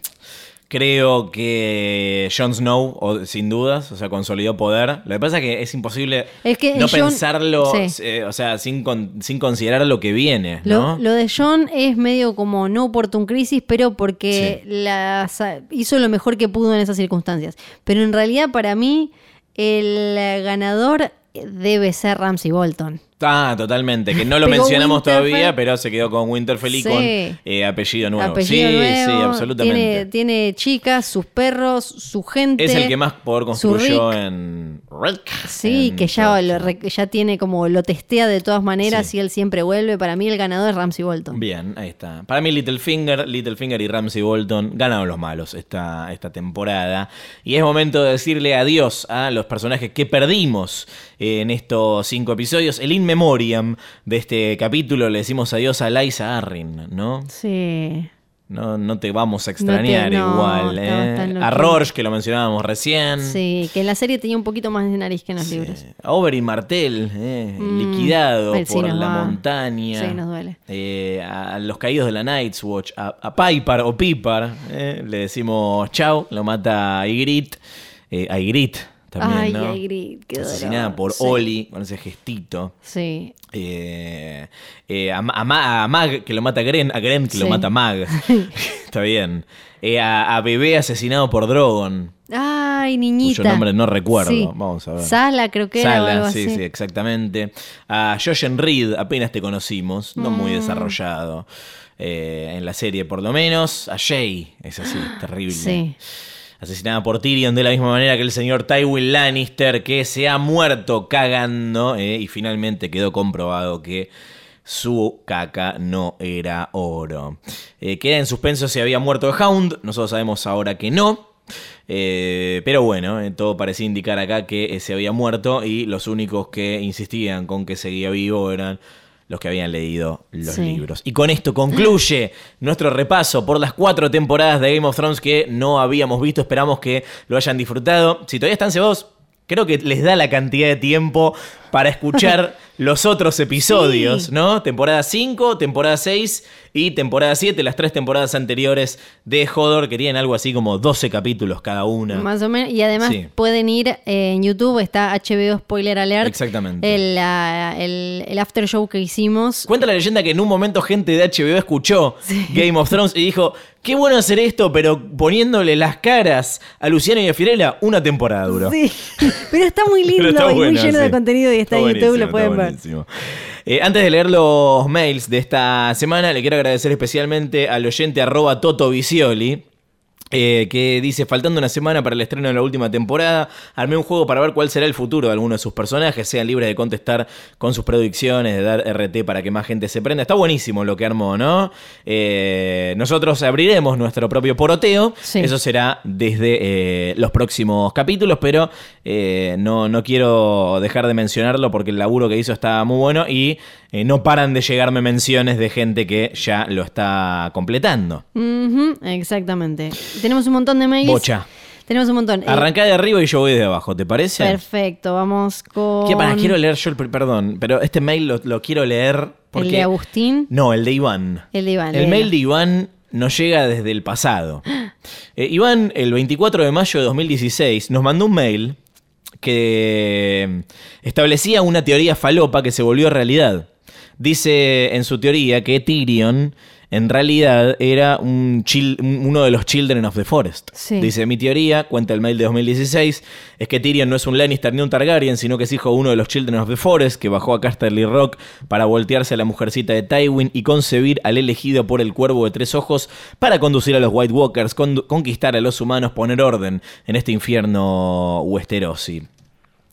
Creo que Jon Snow, o- sin dudas, o sea, consolidó poder. Lo que pasa es que es imposible Es que no Jon- pensarlo, sí. eh, o sea, sin, con- sin considerar lo que viene, Lo, ¿no? lo de John es medio como no por un crisis, pero porque las- hizo lo mejor que pudo en esas circunstancias. Pero en realidad, para mí, el ganador debe ser Ramsey Bolton. Ah, totalmente. Que no lo mencionamos Winterfell. todavía, pero se quedó con Winterfell y Sí. con eh, apellido nuevo. Apellido sí, nuevo, sí, absolutamente. Tiene, tiene chicas, sus perros, su gente. Es el que más poder construyó en Rick. Sí, en que ya, lo ya tiene como lo testea de todas maneras Sí. y él siempre vuelve. Para mí el ganador es Ramsey Bolton. Bien, ahí está. Para mí Littlefinger, Littlefinger y Ramsey Bolton ganaron los malos esta, esta temporada. Y es momento de decirle adiós a los personajes que perdimos en estos cinco episodios. El Memoriam de este capítulo le decimos adiós a Liza Arryn, ¿no? Sí. No, no te vamos a extrañar no, igual. ¿eh? A. Rorsch, que lo mencionábamos recién. Sí, que en la serie tenía un poquito más de nariz que en los Sí. libros. A Oberyn Martell, eh, Mm, liquidado sí por la va. montaña. Sí, nos duele. Eh, a los caídos de la Night's Watch, a, a Piper o Pipar, le decimos chau, lo mata a Ygritte. A Ygritte también, Ay, ¿no? Ygritte, qué dolor. Asesinada por Sí. Oli, con ese gestito. Sí. Eh, eh, a, a a Mag, que lo mata a Gren, a Gren, que lo mata a Mag. Está bien. Eh, a, a Bebé asesinado por Drogon. Ay, niñita. Cuyo nombre no recuerdo. Sí. Vamos a ver. Sala, creo que era Sala, algo sí, así. sí, exactamente. A Jojen Reed, apenas te conocimos, no Mm. muy desarrollado eh, en la serie por lo menos. A Jay, es así, terrible. Sí. Asesinada por Tyrion de la misma manera que el señor Tywin Lannister, que se ha muerto cagando eh, y finalmente quedó comprobado que su caca no era oro. Eh, queda en suspenso si había muerto The Hound, nosotros sabemos ahora que no. Eh, pero bueno, todo parecía indicar acá que se había muerto y los únicos que insistían con que seguía vivo eran los que habían leído los Sí. libros. Y con esto concluye nuestro repaso por las cuatro temporadas de Game of Thrones que no habíamos visto. Esperamos que lo hayan disfrutado. Si todavía están cebados, creo que les da la cantidad de tiempo para escuchar los otros episodios, Sí. ¿no? Temporada 5, temporada 6 y temporada 7, las tres temporadas anteriores de Hodor, que tienen algo así como 12 capítulos cada una. Más o menos. Y además Sí. pueden ir eh, en YouTube, está HBO Spoiler Alert. Exactamente. El, ah, el, el after show que hicimos. Cuenta la leyenda que en un momento gente de HBO escuchó Game of Thrones y dijo, qué bueno hacer esto, pero poniéndole las caras a Luciano y a Firela, una temporada duró. Sí, pero está muy lindo está y muy lleno sí. de contenido y está, en YouTube, lo pueden está ver. Buenísimo. Eh, antes de leer los mails de esta semana, le quiero agradecer especialmente al oyente arroba Toto Vicioli. Eh, que dice, faltando una semana para el estreno de la última temporada, armé un juego para ver cuál será el futuro de alguno de sus personajes, sean libres de contestar con sus predicciones, de dar RT para que más gente se prenda. Está buenísimo lo que armó, ¿no? Eh, nosotros abriremos nuestro propio poroteo, Sí. eso será desde eh, los próximos capítulos, pero no, no quiero dejar de mencionarlo porque el laburo que hizo está muy bueno y eh, no paran de llegarme menciones de gente que ya lo está completando. Exactamente. Tenemos un montón de mails. Bocha. Tenemos un montón. Eh, Arrancá de arriba y yo voy de abajo, ¿te parece? perfecto, vamos con. ¿Qué para? Quiero leer yo el. Perdón, pero este mail lo, lo quiero leer. Porque... ¿El de Agustín? No, el de Iván. El de Iván, El mail de Iván nos llega desde el pasado. Eh, Iván, el 24 de mayo de 2016, nos mandó un mail que establecía una teoría falopa que se volvió realidad. Dice en su teoría que Tyrion en realidad era un chil- uno de los Children of the Forest. Sí. Dice, mi teoría, cuenta el mail de 2016, es que Tyrion no es un Lannister ni un Targaryen, sino que es hijo de uno de los Children of the Forest, que bajó a Casterly Rock para voltearse a la mujercita de Tywin y concebir al elegido por el cuervo de tres ojos para conducir a los White Walkers, con- conquistar a los humanos, poner orden en este infierno westerosi.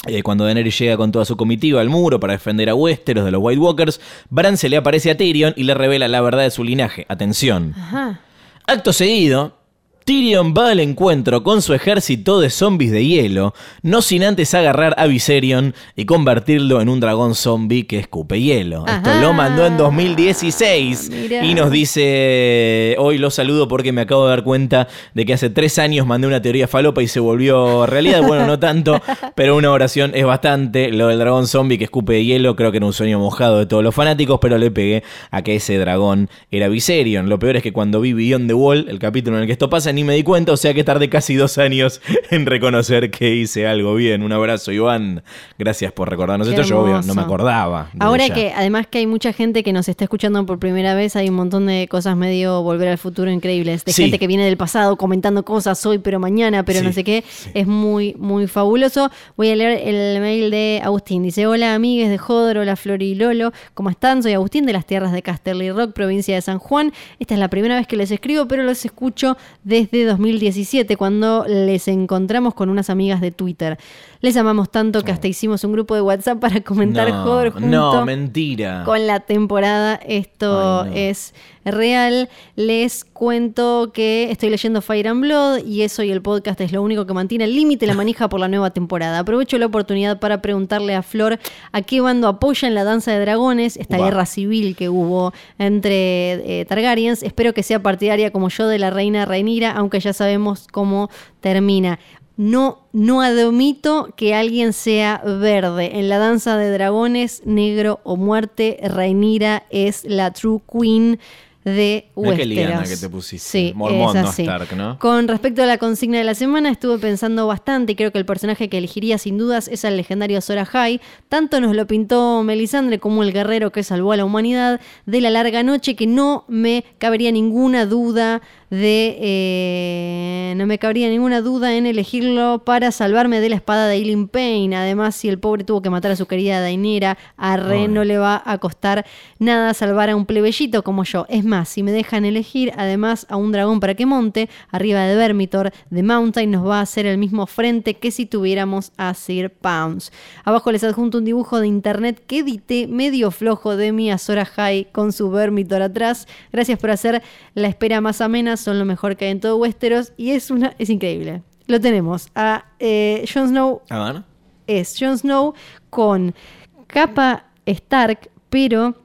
Eh, cuando Daenerys llega con toda su comitiva al muro para defender a Westeros de los White Walkers, Bran se le aparece a Tyrion y le revela la verdad de su linaje. Atención. Ajá. Acto seguido, Tyrion va al encuentro con su ejército de zombies de hielo, no sin antes agarrar a Viserion y convertirlo en un dragón zombie que escupe hielo. Esto lo mandó en 2016 Mirá. y nos dice, hoy lo saludo porque me acabo de dar cuenta de que hace tres años mandé una teoría falopa y se volvió realidad. Bueno, no tanto, pero una oración es bastante. Lo del dragón zombie que escupe hielo creo que era un sueño mojado de todos los fanáticos, pero le pegué a que ese dragón era Viserion. Lo peor es que cuando vi Beyond the Wall, el capítulo en el que esto pasa, ni me di cuenta, o sea que tardé casi dos años en reconocer que hice algo bien. Un abrazo, Iván. Gracias por recordarnos Qué esto. Yo obvio, no me acordaba. Ahora que además que hay mucha gente que nos está escuchando por primera vez, hay un montón de cosas medio volver al futuro increíbles, de Sí. gente que viene del pasado comentando cosas hoy, pero mañana, pero Sí, no sé qué, es muy, muy fabuloso. Voy a leer el mail de Agustín. Dice, hola amigues de Jodor, hola Flori y Lolo, ¿cómo están? Soy Agustín de las tierras de Casterly Rock, provincia de San Juan. Esta es la primera vez que les escribo, pero los escucho desde 2017, cuando les encontramos con unas amigas de Twitter. Les amamos tanto que hasta hicimos un grupo de WhatsApp para comentar no, Jodor junto No, mentira. con la temporada. Esto Ay, no. es real. Les cuento que estoy leyendo Fire and Blood y eso y el podcast es lo único que mantiene el límite la manija por la nueva temporada. Aprovecho la oportunidad para preguntarle a Flor a qué bando apoya en la danza de dragones, esta guerra civil que hubo entre eh, Targaryens. Espero que sea partidaria como yo de la reina Rhaenyra, aunque ya sabemos cómo termina. No, no admito que alguien sea verde. En la danza de dragones, negro o muerte, Rhaenyra es la true queen de Mirá qué Westeros. liana que te pusiste. Sí, Mormont, es no. Stark, ¿no? Con respecto a la consigna de la semana, estuve pensando bastante y creo que el personaje que elegiría sin dudas es el legendario Sora High. Tanto nos lo pintó Melisandre como el guerrero que salvó a la humanidad de la larga noche que no me cabería ninguna duda de eh, no me cabría ninguna duda en elegirlo para salvarme de la espada de Eileen Payne. Además, si el pobre tuvo que matar a su querida Dainera, a Ren Ay. no le va a costar nada salvar a un plebeyito como yo. Es más, si me dejan elegir además a un dragón para que monte, arriba de Vermitor, de Mountain nos va a hacer el mismo frente que si tuviéramos a Sir Pounds. Abajo les adjunto un dibujo de internet que edité medio flojo de mi Azora High con su Vermitor atrás. Gracias por hacer la espera más amena, son lo mejor que hay en todo Westeros y es una es increíble. Lo tenemos a eh, Jon Snow A ver. es Jon Snow con capa Stark, pero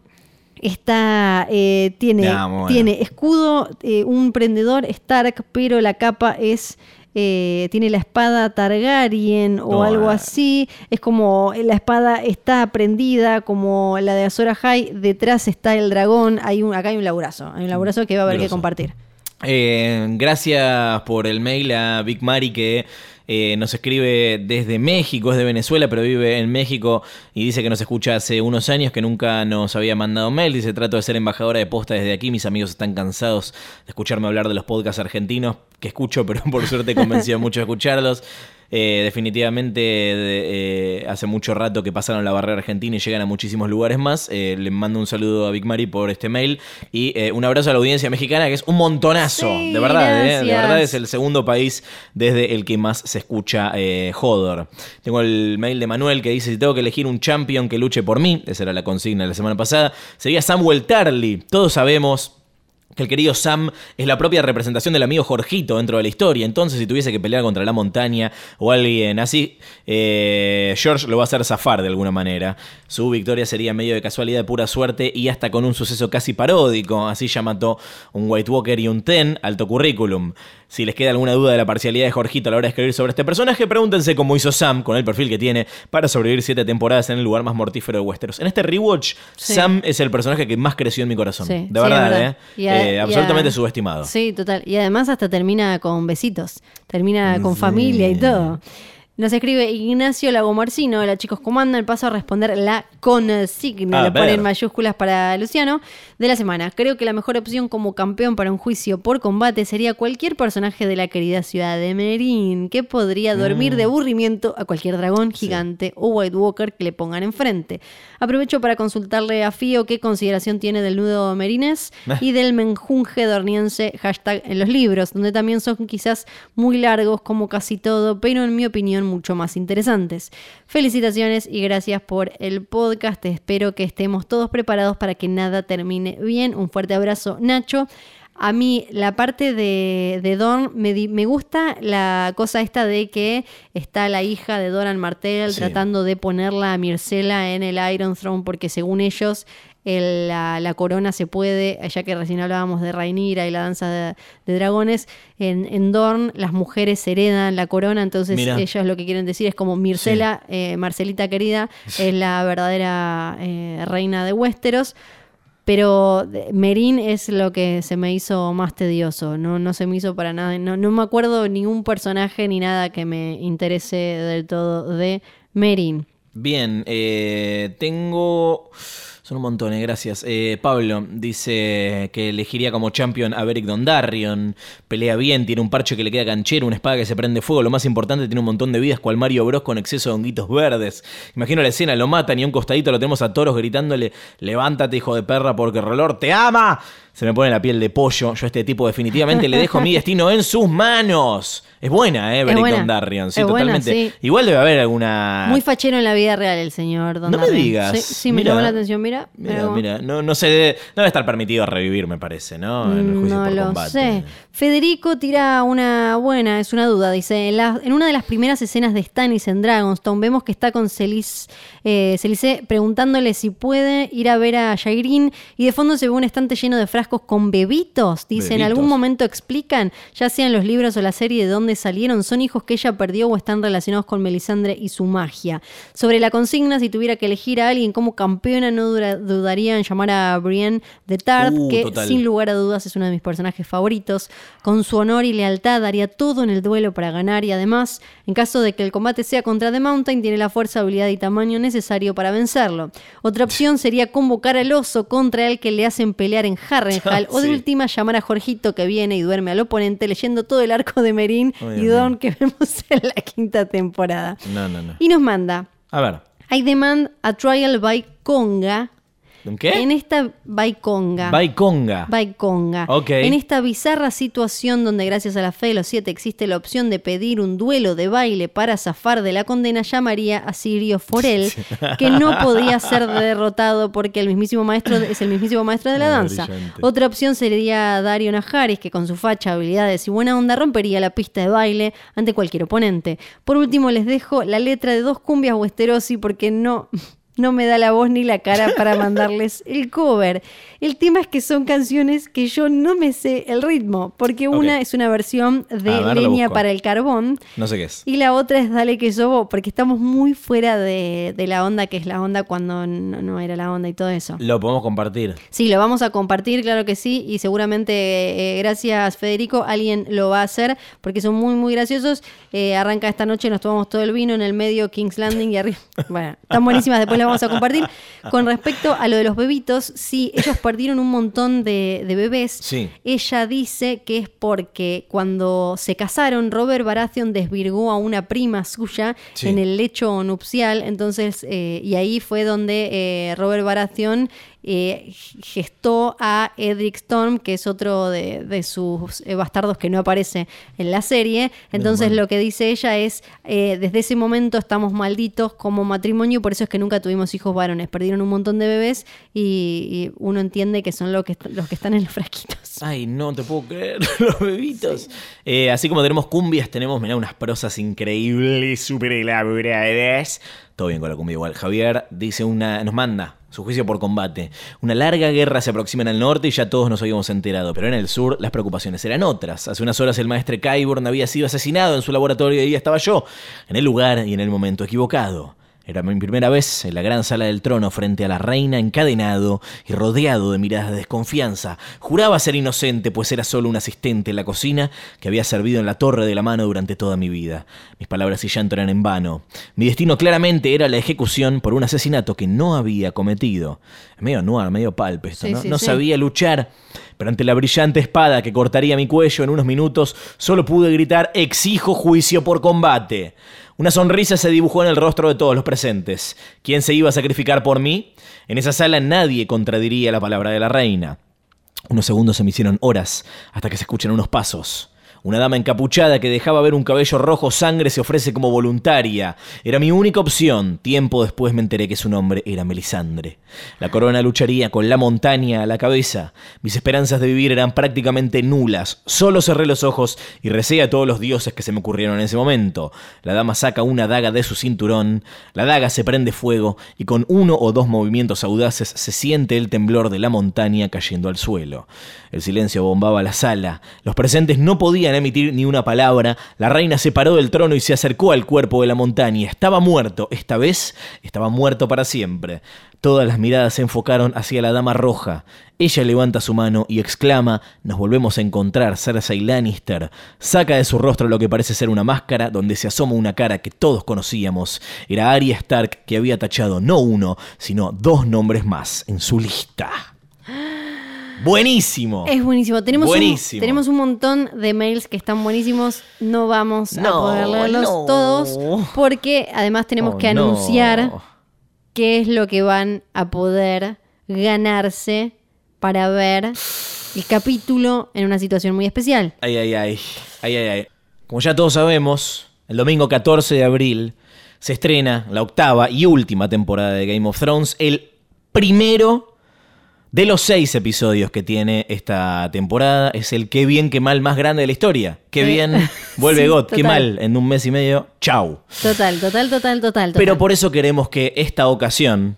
está eh, tiene, muy bueno. tiene escudo, eh, un prendedor Stark, pero la capa es eh, tiene la espada Targaryen o algo así. Es como la espada está prendida, como la de Azor Ahai. Detrás está el dragón. Hay un, acá hay un laburazo. Hay un laburazo que va a haber que compartir. Eh, gracias por el mail a Big Mari que eh, nos escribe desde México, es de Venezuela, pero vive en México y dice que nos escucha hace unos años, que nunca nos había mandado mail. Dice, trato de ser embajadora de posta desde aquí. Mis amigos están cansados de escucharme hablar de los podcasts argentinos que escucho, pero por suerte convencido a muchos de escucharlos. Eh, definitivamente de- eh, hace mucho rato que pasaron la barrera argentina y llegan a muchísimos lugares más. Eh, le mando un saludo a Big Mari por este mail y eh, un abrazo a la audiencia mexicana que es un montonazo, Sí, de verdad, de verdad es el segundo país desde el que más se escucha Hodor. Tengo el mail de Manuel que dice si tengo que elegir un champion que luche por mí, esa era la consigna de la semana pasada, sería Samuel Tarly. Todos sabemos que el querido Sam es la propia representación del amigo Jorgito dentro de la historia. Entonces, si tuviese que pelear contra la montaña o alguien así, eh, George lo va a hacer zafar de alguna manera. Su victoria sería medio de casualidad, de pura suerte y hasta con un suceso casi paródico. Así ya mató un White Walker y un Ten, alto currículum. Si les queda alguna duda de la parcialidad de Jorgito a la hora de escribir sobre este personaje, pregúntense cómo hizo Sam, con el perfil que tiene, para sobrevivir siete temporadas en el lugar más mortífero de Westeros. En este rewatch, Sí. Sam es el personaje que más creció en mi corazón. Sí, de verdad. ¿eh? A- Eh, a- absolutamente subestimado. Sí, total. Y además hasta termina con besitos. Termina con familia y todo. Nos escribe Ignacio Lagomarcino. Hola chicos, ¿cómo andan? Paso a responder la consigna. A Lo pone ver. en mayúsculas para Luciano. De la semana. Creo que la mejor opción como campeón para un juicio por combate sería cualquier personaje de la querida ciudad de Merín que podría dormir Mm. de aburrimiento a cualquier dragón gigante o White Walker que le pongan enfrente. Aprovecho para consultarle a Fío qué consideración tiene del nudo merines y del menjunje dorniense hashtag en los libros, donde también son quizás muy largos como casi todo, pero en mi opinión mucho más interesantes. Felicitaciones y gracias por el podcast. Espero que estemos todos preparados para que nada termine bien. Un fuerte abrazo, Nacho. A mí la parte de, de Dorn me, di- me gusta la cosa esta de que está la hija de Doran Martell Sí. tratando de ponerla a Mircela en el Iron Throne porque según ellos el- la, la corona se puede, ya que recién hablábamos de Rhaenyra y la danza de, de dragones, en, en Dorn las mujeres heredan la corona, entonces ellos lo que quieren decir es como Mircela, eh, Marcelita querida, es la verdadera eh, reina de Westeros. Pero Merín es lo que se me hizo más tedioso, no, no se me hizo para nada, no, no me acuerdo ningún personaje ni nada que me interese del todo de Merín. Bien, eh, tengo... Un montón, eh, gracias. Eh, Pablo dice que elegiría como champion a Beric Dondarrion. Pelea bien, tiene un parche que le queda canchero, una espada que se prende fuego. Lo más importante, tiene un montón de vidas, cual Mario Bros con exceso de honguitos verdes. Imagino la escena, lo matan y a un costadito lo tenemos a toros gritándole: Levántate, hijo de perra, porque reloj te ama. Se me pone la piel de pollo. Yo a este tipo definitivamente le dejo mi destino en sus manos. Es buena, ¿eh? Beric buena. Dondarrion. Sí, Es buena, totalmente. sí. Igual debe haber alguna. Muy fachero en la vida real el señor Don. No me digas. Sí, sí, me llamó la atención, mira. Mira, mira, no, no se debe, no debe estar permitido revivir, me parece, ¿no? En el juicio No por lo combate. sé. Federico tira una buena, es una duda. Dice: en, la- en una de las primeras escenas de Stannis en Dragonstone, vemos que está con Celis, eh, Celice preguntándole si puede ir a ver a Jairin. Y de fondo se ve un estante lleno de frascos con bebitos. Dice: en algún momento explican, ya sea en los libros o la serie, de dónde salieron. Son hijos que ella perdió o están relacionados con Melisandre y su magia. Sobre la consigna, si tuviera que elegir a alguien como campeona, no dura- dudaría en llamar a Brienne de Tarth, Uh, que total. sin lugar a dudas es uno de mis personajes favoritos. Con su honor y lealtad haría todo en el duelo para ganar y además, en caso de que el combate sea contra The Mountain, tiene la fuerza, habilidad y tamaño necesario para vencerlo. Otra opción sería convocar al oso contra el que le hacen pelear en Harrenhal o de última llamar a Jorgito que viene y duerme al oponente leyendo todo el arco de Merín y Don que vemos en la quinta temporada. No, no, no. Y nos manda, A ver, I demand a trial by Conga. ¿En qué? En esta. Baikonga. Baikonga. Ok. En esta bizarra situación donde gracias a la fe de los siete existe la opción de pedir un duelo de baile para zafar de la condena, llamaría a Sirio Forel, que no podía ser derrotado porque el mismísimo maestro es el mismísimo maestro de la danza. Otra opción sería Dario Najaris, que con su facha, habilidades y buena onda rompería la pista de baile ante cualquier oponente. Por último, les dejo la letra de dos cumbias Westerosi porque no... No me da la voz ni la cara para mandarles el cover. El tema es que son canciones que yo no me sé el ritmo, porque una es una versión de ver, Leña para el carbón No sé qué es. y la otra es Dale que sobo, porque estamos muy fuera de, de la onda que es la onda cuando no, no era la onda y todo eso. Lo podemos compartir. Sí, lo vamos a compartir, claro que sí, y seguramente, eh, gracias Federico, alguien lo va a hacer, porque son muy, muy graciosos. Eh, arranca esta noche, nos tomamos todo el vino en el medio, King's Landing y arriba. Bueno, están buenísimas, después vamos a compartir. Con respecto a lo de los bebitos, sí, ellos perdieron un montón de, de bebés. Sí. Ella dice que es porque cuando se casaron, Robert Baratheon desvirgó a una prima suya Sí. en el lecho nupcial. Entonces, eh, y ahí fue donde eh, Robert Baratheon eh, gestó a Edric Storm, que es otro de, de sus eh, bastardos que no aparece en la serie. Entonces, lo que dice ella es: eh, desde ese momento estamos malditos como matrimonio, por eso es que nunca tuvimos hijos varones. Perdieron un montón de bebés y, y uno entiende que son lo que, los que están en los frasquitos. Ay, no te puedo creer, los bebitos. Eh, así como tenemos cumbias, tenemos, mirá, unas prosas increíbles, súper elaboradas. Todo bien con la cumbia igual. Javier dice una, nos manda su juicio por combate. Una larga guerra se aproxima en el norte y ya todos nos habíamos enterado, pero en el sur las preocupaciones eran otras. Hace unas horas el maestre Kyburn había sido asesinado en su laboratorio y ahí estaba yo, en el lugar y en el momento equivocado. Era mi primera vez en la gran sala del trono frente a la reina encadenado y rodeado de miradas de desconfianza. Juraba ser inocente, pues era solo un asistente en la cocina que había servido en la torre de la mano durante toda mi vida. Mis palabras y llanto eran en vano. Mi destino claramente era la ejecución por un asesinato que no había cometido. Medio noir, medio palpe esto, Sí, ¿no? sí, no sí. sabía luchar. Pero ante la brillante espada que cortaría mi cuello en unos minutos, solo pude gritar exijo juicio por combate. Una sonrisa se dibujó en el rostro de todos los presentes. ¿Quién se iba a sacrificar por mí? En esa sala nadie contradiría la palabra de la reina. Unos segundos se me hicieron horas hasta que se escuchan unos pasos. Una dama encapuchada que dejaba ver un cabello rojo sangre se ofrece como voluntaria. Era mi única opción. Tiempo después me enteré que su nombre era Melisandre. La corona lucharía con la montaña a la cabeza. Mis esperanzas de vivir eran prácticamente nulas. Solo cerré los ojos y recé a todos los dioses que se me ocurrieron en ese momento. La dama saca una daga de su cinturón. La daga se prende fuego y con uno o dos movimientos audaces se siente el temblor de la montaña cayendo al suelo. El silencio bombaba la sala. Los presentes no podían emitir ni una palabra. La reina se paró del trono y se acercó al cuerpo de la montaña. Estaba muerto. Esta vez estaba muerto para siempre. Todas las miradas se enfocaron hacia la dama roja. Ella levanta su mano y exclama, nos volvemos a encontrar, Cersei Lannister. Saca de su rostro lo que parece ser una máscara, donde se asoma una cara que todos conocíamos. Era Arya Stark, que había tachado no uno, sino dos nombres más en su lista. Buenísimo. Es buenísimo. Tenemos, Buenísimo. Un, tenemos un montón de mails que están buenísimos. No vamos a poder leerlos no. todos porque además tenemos Oh, que no. anunciar qué es lo que van a poder ganarse para ver el capítulo en una situación muy especial. Ay, ay, ay. Ay, ay, ay. Como ya todos sabemos, el domingo 14 de abril se estrena la octava y última temporada de Game of Thrones, el primero de los seis episodios que tiene esta temporada. Es el qué bien, qué mal más grande de la historia. Qué bien, vuelve Sí, God, qué mal, en un mes y medio, chau. Total, total, total, total. Pero por eso queremos que esta ocasión,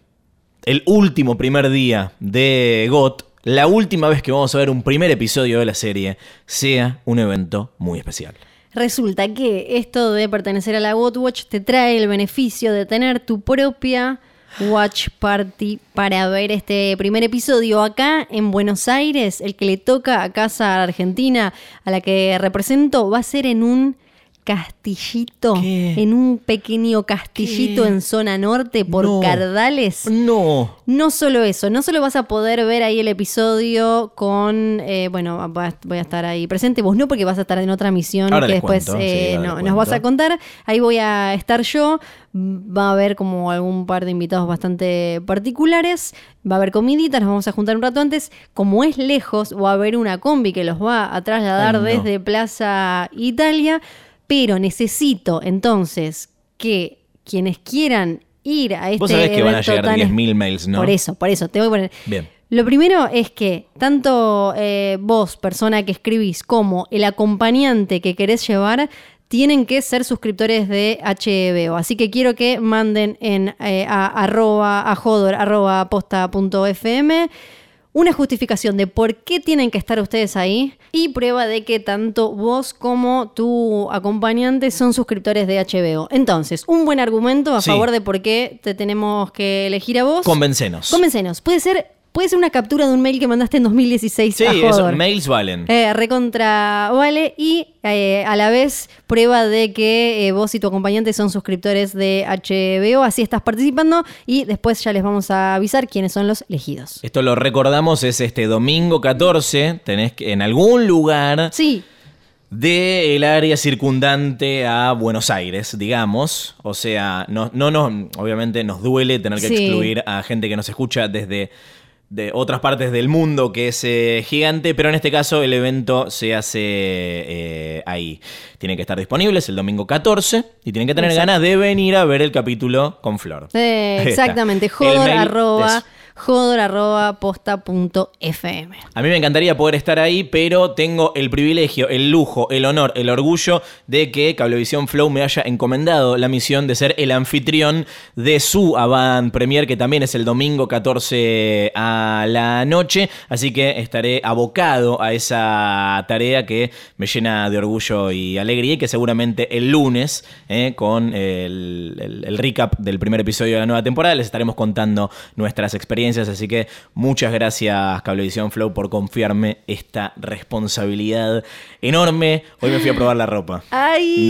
el último primer día de GOT, la última vez que vamos a ver un primer episodio de la serie, sea un evento muy especial. Resulta que esto de pertenecer a la God Watch te trae el beneficio de tener tu propia Watch Party para ver este primer episodio acá en Buenos Aires. El que le toca a Casa Argentina, a la que represento, va a ser en un castillito, ¿Qué? en un pequeño castillito ¿Qué? en zona norte por No. Cardales. No. No solo eso, no solo vas a poder ver ahí el episodio con, eh, bueno, voy a, estar ahí presente, vos no porque vas a estar en otra misión Ahora que después cuento, eh, sí, no- nos vas a contar, ahí voy a estar yo, va a haber como algún par de invitados bastante particulares, va a haber comiditas, nos vamos a juntar un rato antes, como es lejos, va a haber una combi que los va a trasladar Ay, no. desde Plaza Italia, pero necesito entonces que quienes quieran ir a este Vos sabés que van a llegar tan es- 10.000 mails, ¿no? Por eso, por eso, te voy a poner. Bien. Lo primero es que tanto eh, vos, persona que escribís, como el acompañante que querés llevar, tienen que ser suscriptores de HBO. Así que quiero que manden en eh, a, arroba, a jodor, arroba posta punto fm una justificación de por qué tienen que estar ustedes ahí y prueba de que tanto vos como tu acompañante son suscriptores de HBO. Entonces, un buen argumento a Sí. favor de por qué te tenemos que elegir a vos. Convencenos. Convencenos. Puede ser puede ser una captura de un mail que mandaste en 2016 Sí, a esos mails valen. Eh, recontra vale y eh, a la vez prueba de que eh, vos y tu acompañante son suscriptores de HBO, así estás participando y después ya les vamos a avisar quiénes son los elegidos. Esto lo recordamos, es este domingo 14. Tenés que en algún lugar Sí, del área circundante a Buenos Aires, digamos. O sea, no, no, no, obviamente nos duele tener que Sí. excluir a gente que nos escucha desde de otras partes del mundo que es eh, gigante, pero en este caso el evento se hace eh, ahí. Tienen que estar disponibles el domingo 14 y tienen que tener Exacto. ganas de venir a ver el capítulo con Flor. eh, exactamente. Jodor arroba, es- jodor arroba posta punto fm. A mí me encantaría poder estar ahí, pero tengo el privilegio, el lujo, el honor, el orgullo de que Cablevisión Flow me haya encomendado la misión de ser el anfitrión de su avant premier, que también es el domingo 14 a la noche. Así que estaré abocado a esa tarea que me llena de orgullo y alegría y que seguramente el lunes, eh, con el recap del primer episodio de la nueva temporada, les estaremos contando nuestras experiencias. Así que muchas gracias Cablevisión Flow por confiarme esta responsabilidad enorme. Hoy me fui a probar la ropa. ¡Ay!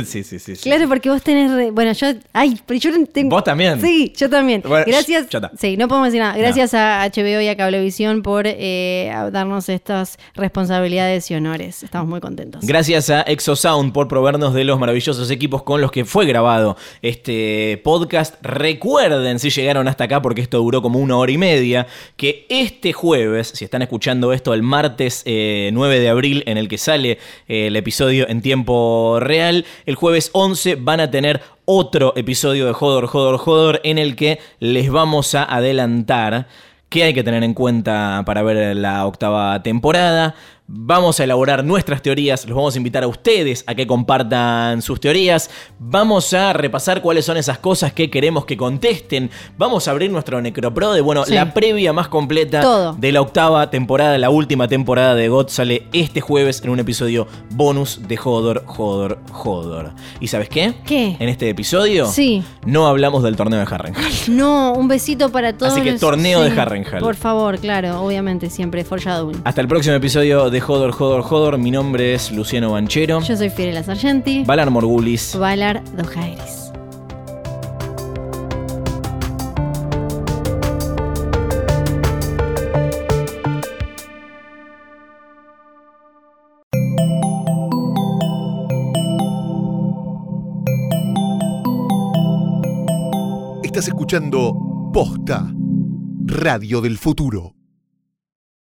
sí, sí, sí. sí. Claro, porque vos tenés. re- Bueno, yo. Ay, pero yo no tengo. ¿Vos también? Sí, yo también. Bueno, Gracias. ya está. Sí, no podemos decir nada. Gracias a HBO y a Cablevisión por eh, a darnos estas responsabilidades y honores. Estamos muy contentos. Gracias a Exosound por proveernos de los maravillosos equipos con los que fue grabado este podcast. Recuerden, si llegaron hasta acá, porque esto duró como una hora y media, que este jueves, si están escuchando esto el martes eh, 9 de abril, en el que sale eh, el episodio en tiempo real, el jueves 11 van a tener otro episodio de Jodor, Jodor, Jodor, en el que les vamos a adelantar qué hay que tener en cuenta para ver la octava temporada. Vamos a elaborar nuestras teorías, los vamos a invitar a ustedes a que compartan sus teorías, vamos a repasar cuáles son esas cosas que queremos que contesten, vamos a abrir nuestro necropro de, bueno, Sí. la previa más completa Todo. de la octava temporada, la última temporada de GOT sale este jueves en un episodio bonus de Hodor, Hodor, Hodor. ¿Y sabes qué? ¿Qué? En este episodio Sí. no hablamos del torneo de Harrenhal. No, un besito para todos. Así que los- torneo de Harrenhal. Por favor, claro, obviamente, siempre foreshadowing. Hasta el próximo episodio de Hodor, Hodor, Hodor. Mi nombre es Luciano Banchero. Yo soy Fiorella Sargenti. Valar Morgulis. Valar Dojairis. Estás escuchando Posta, Radio del Futuro.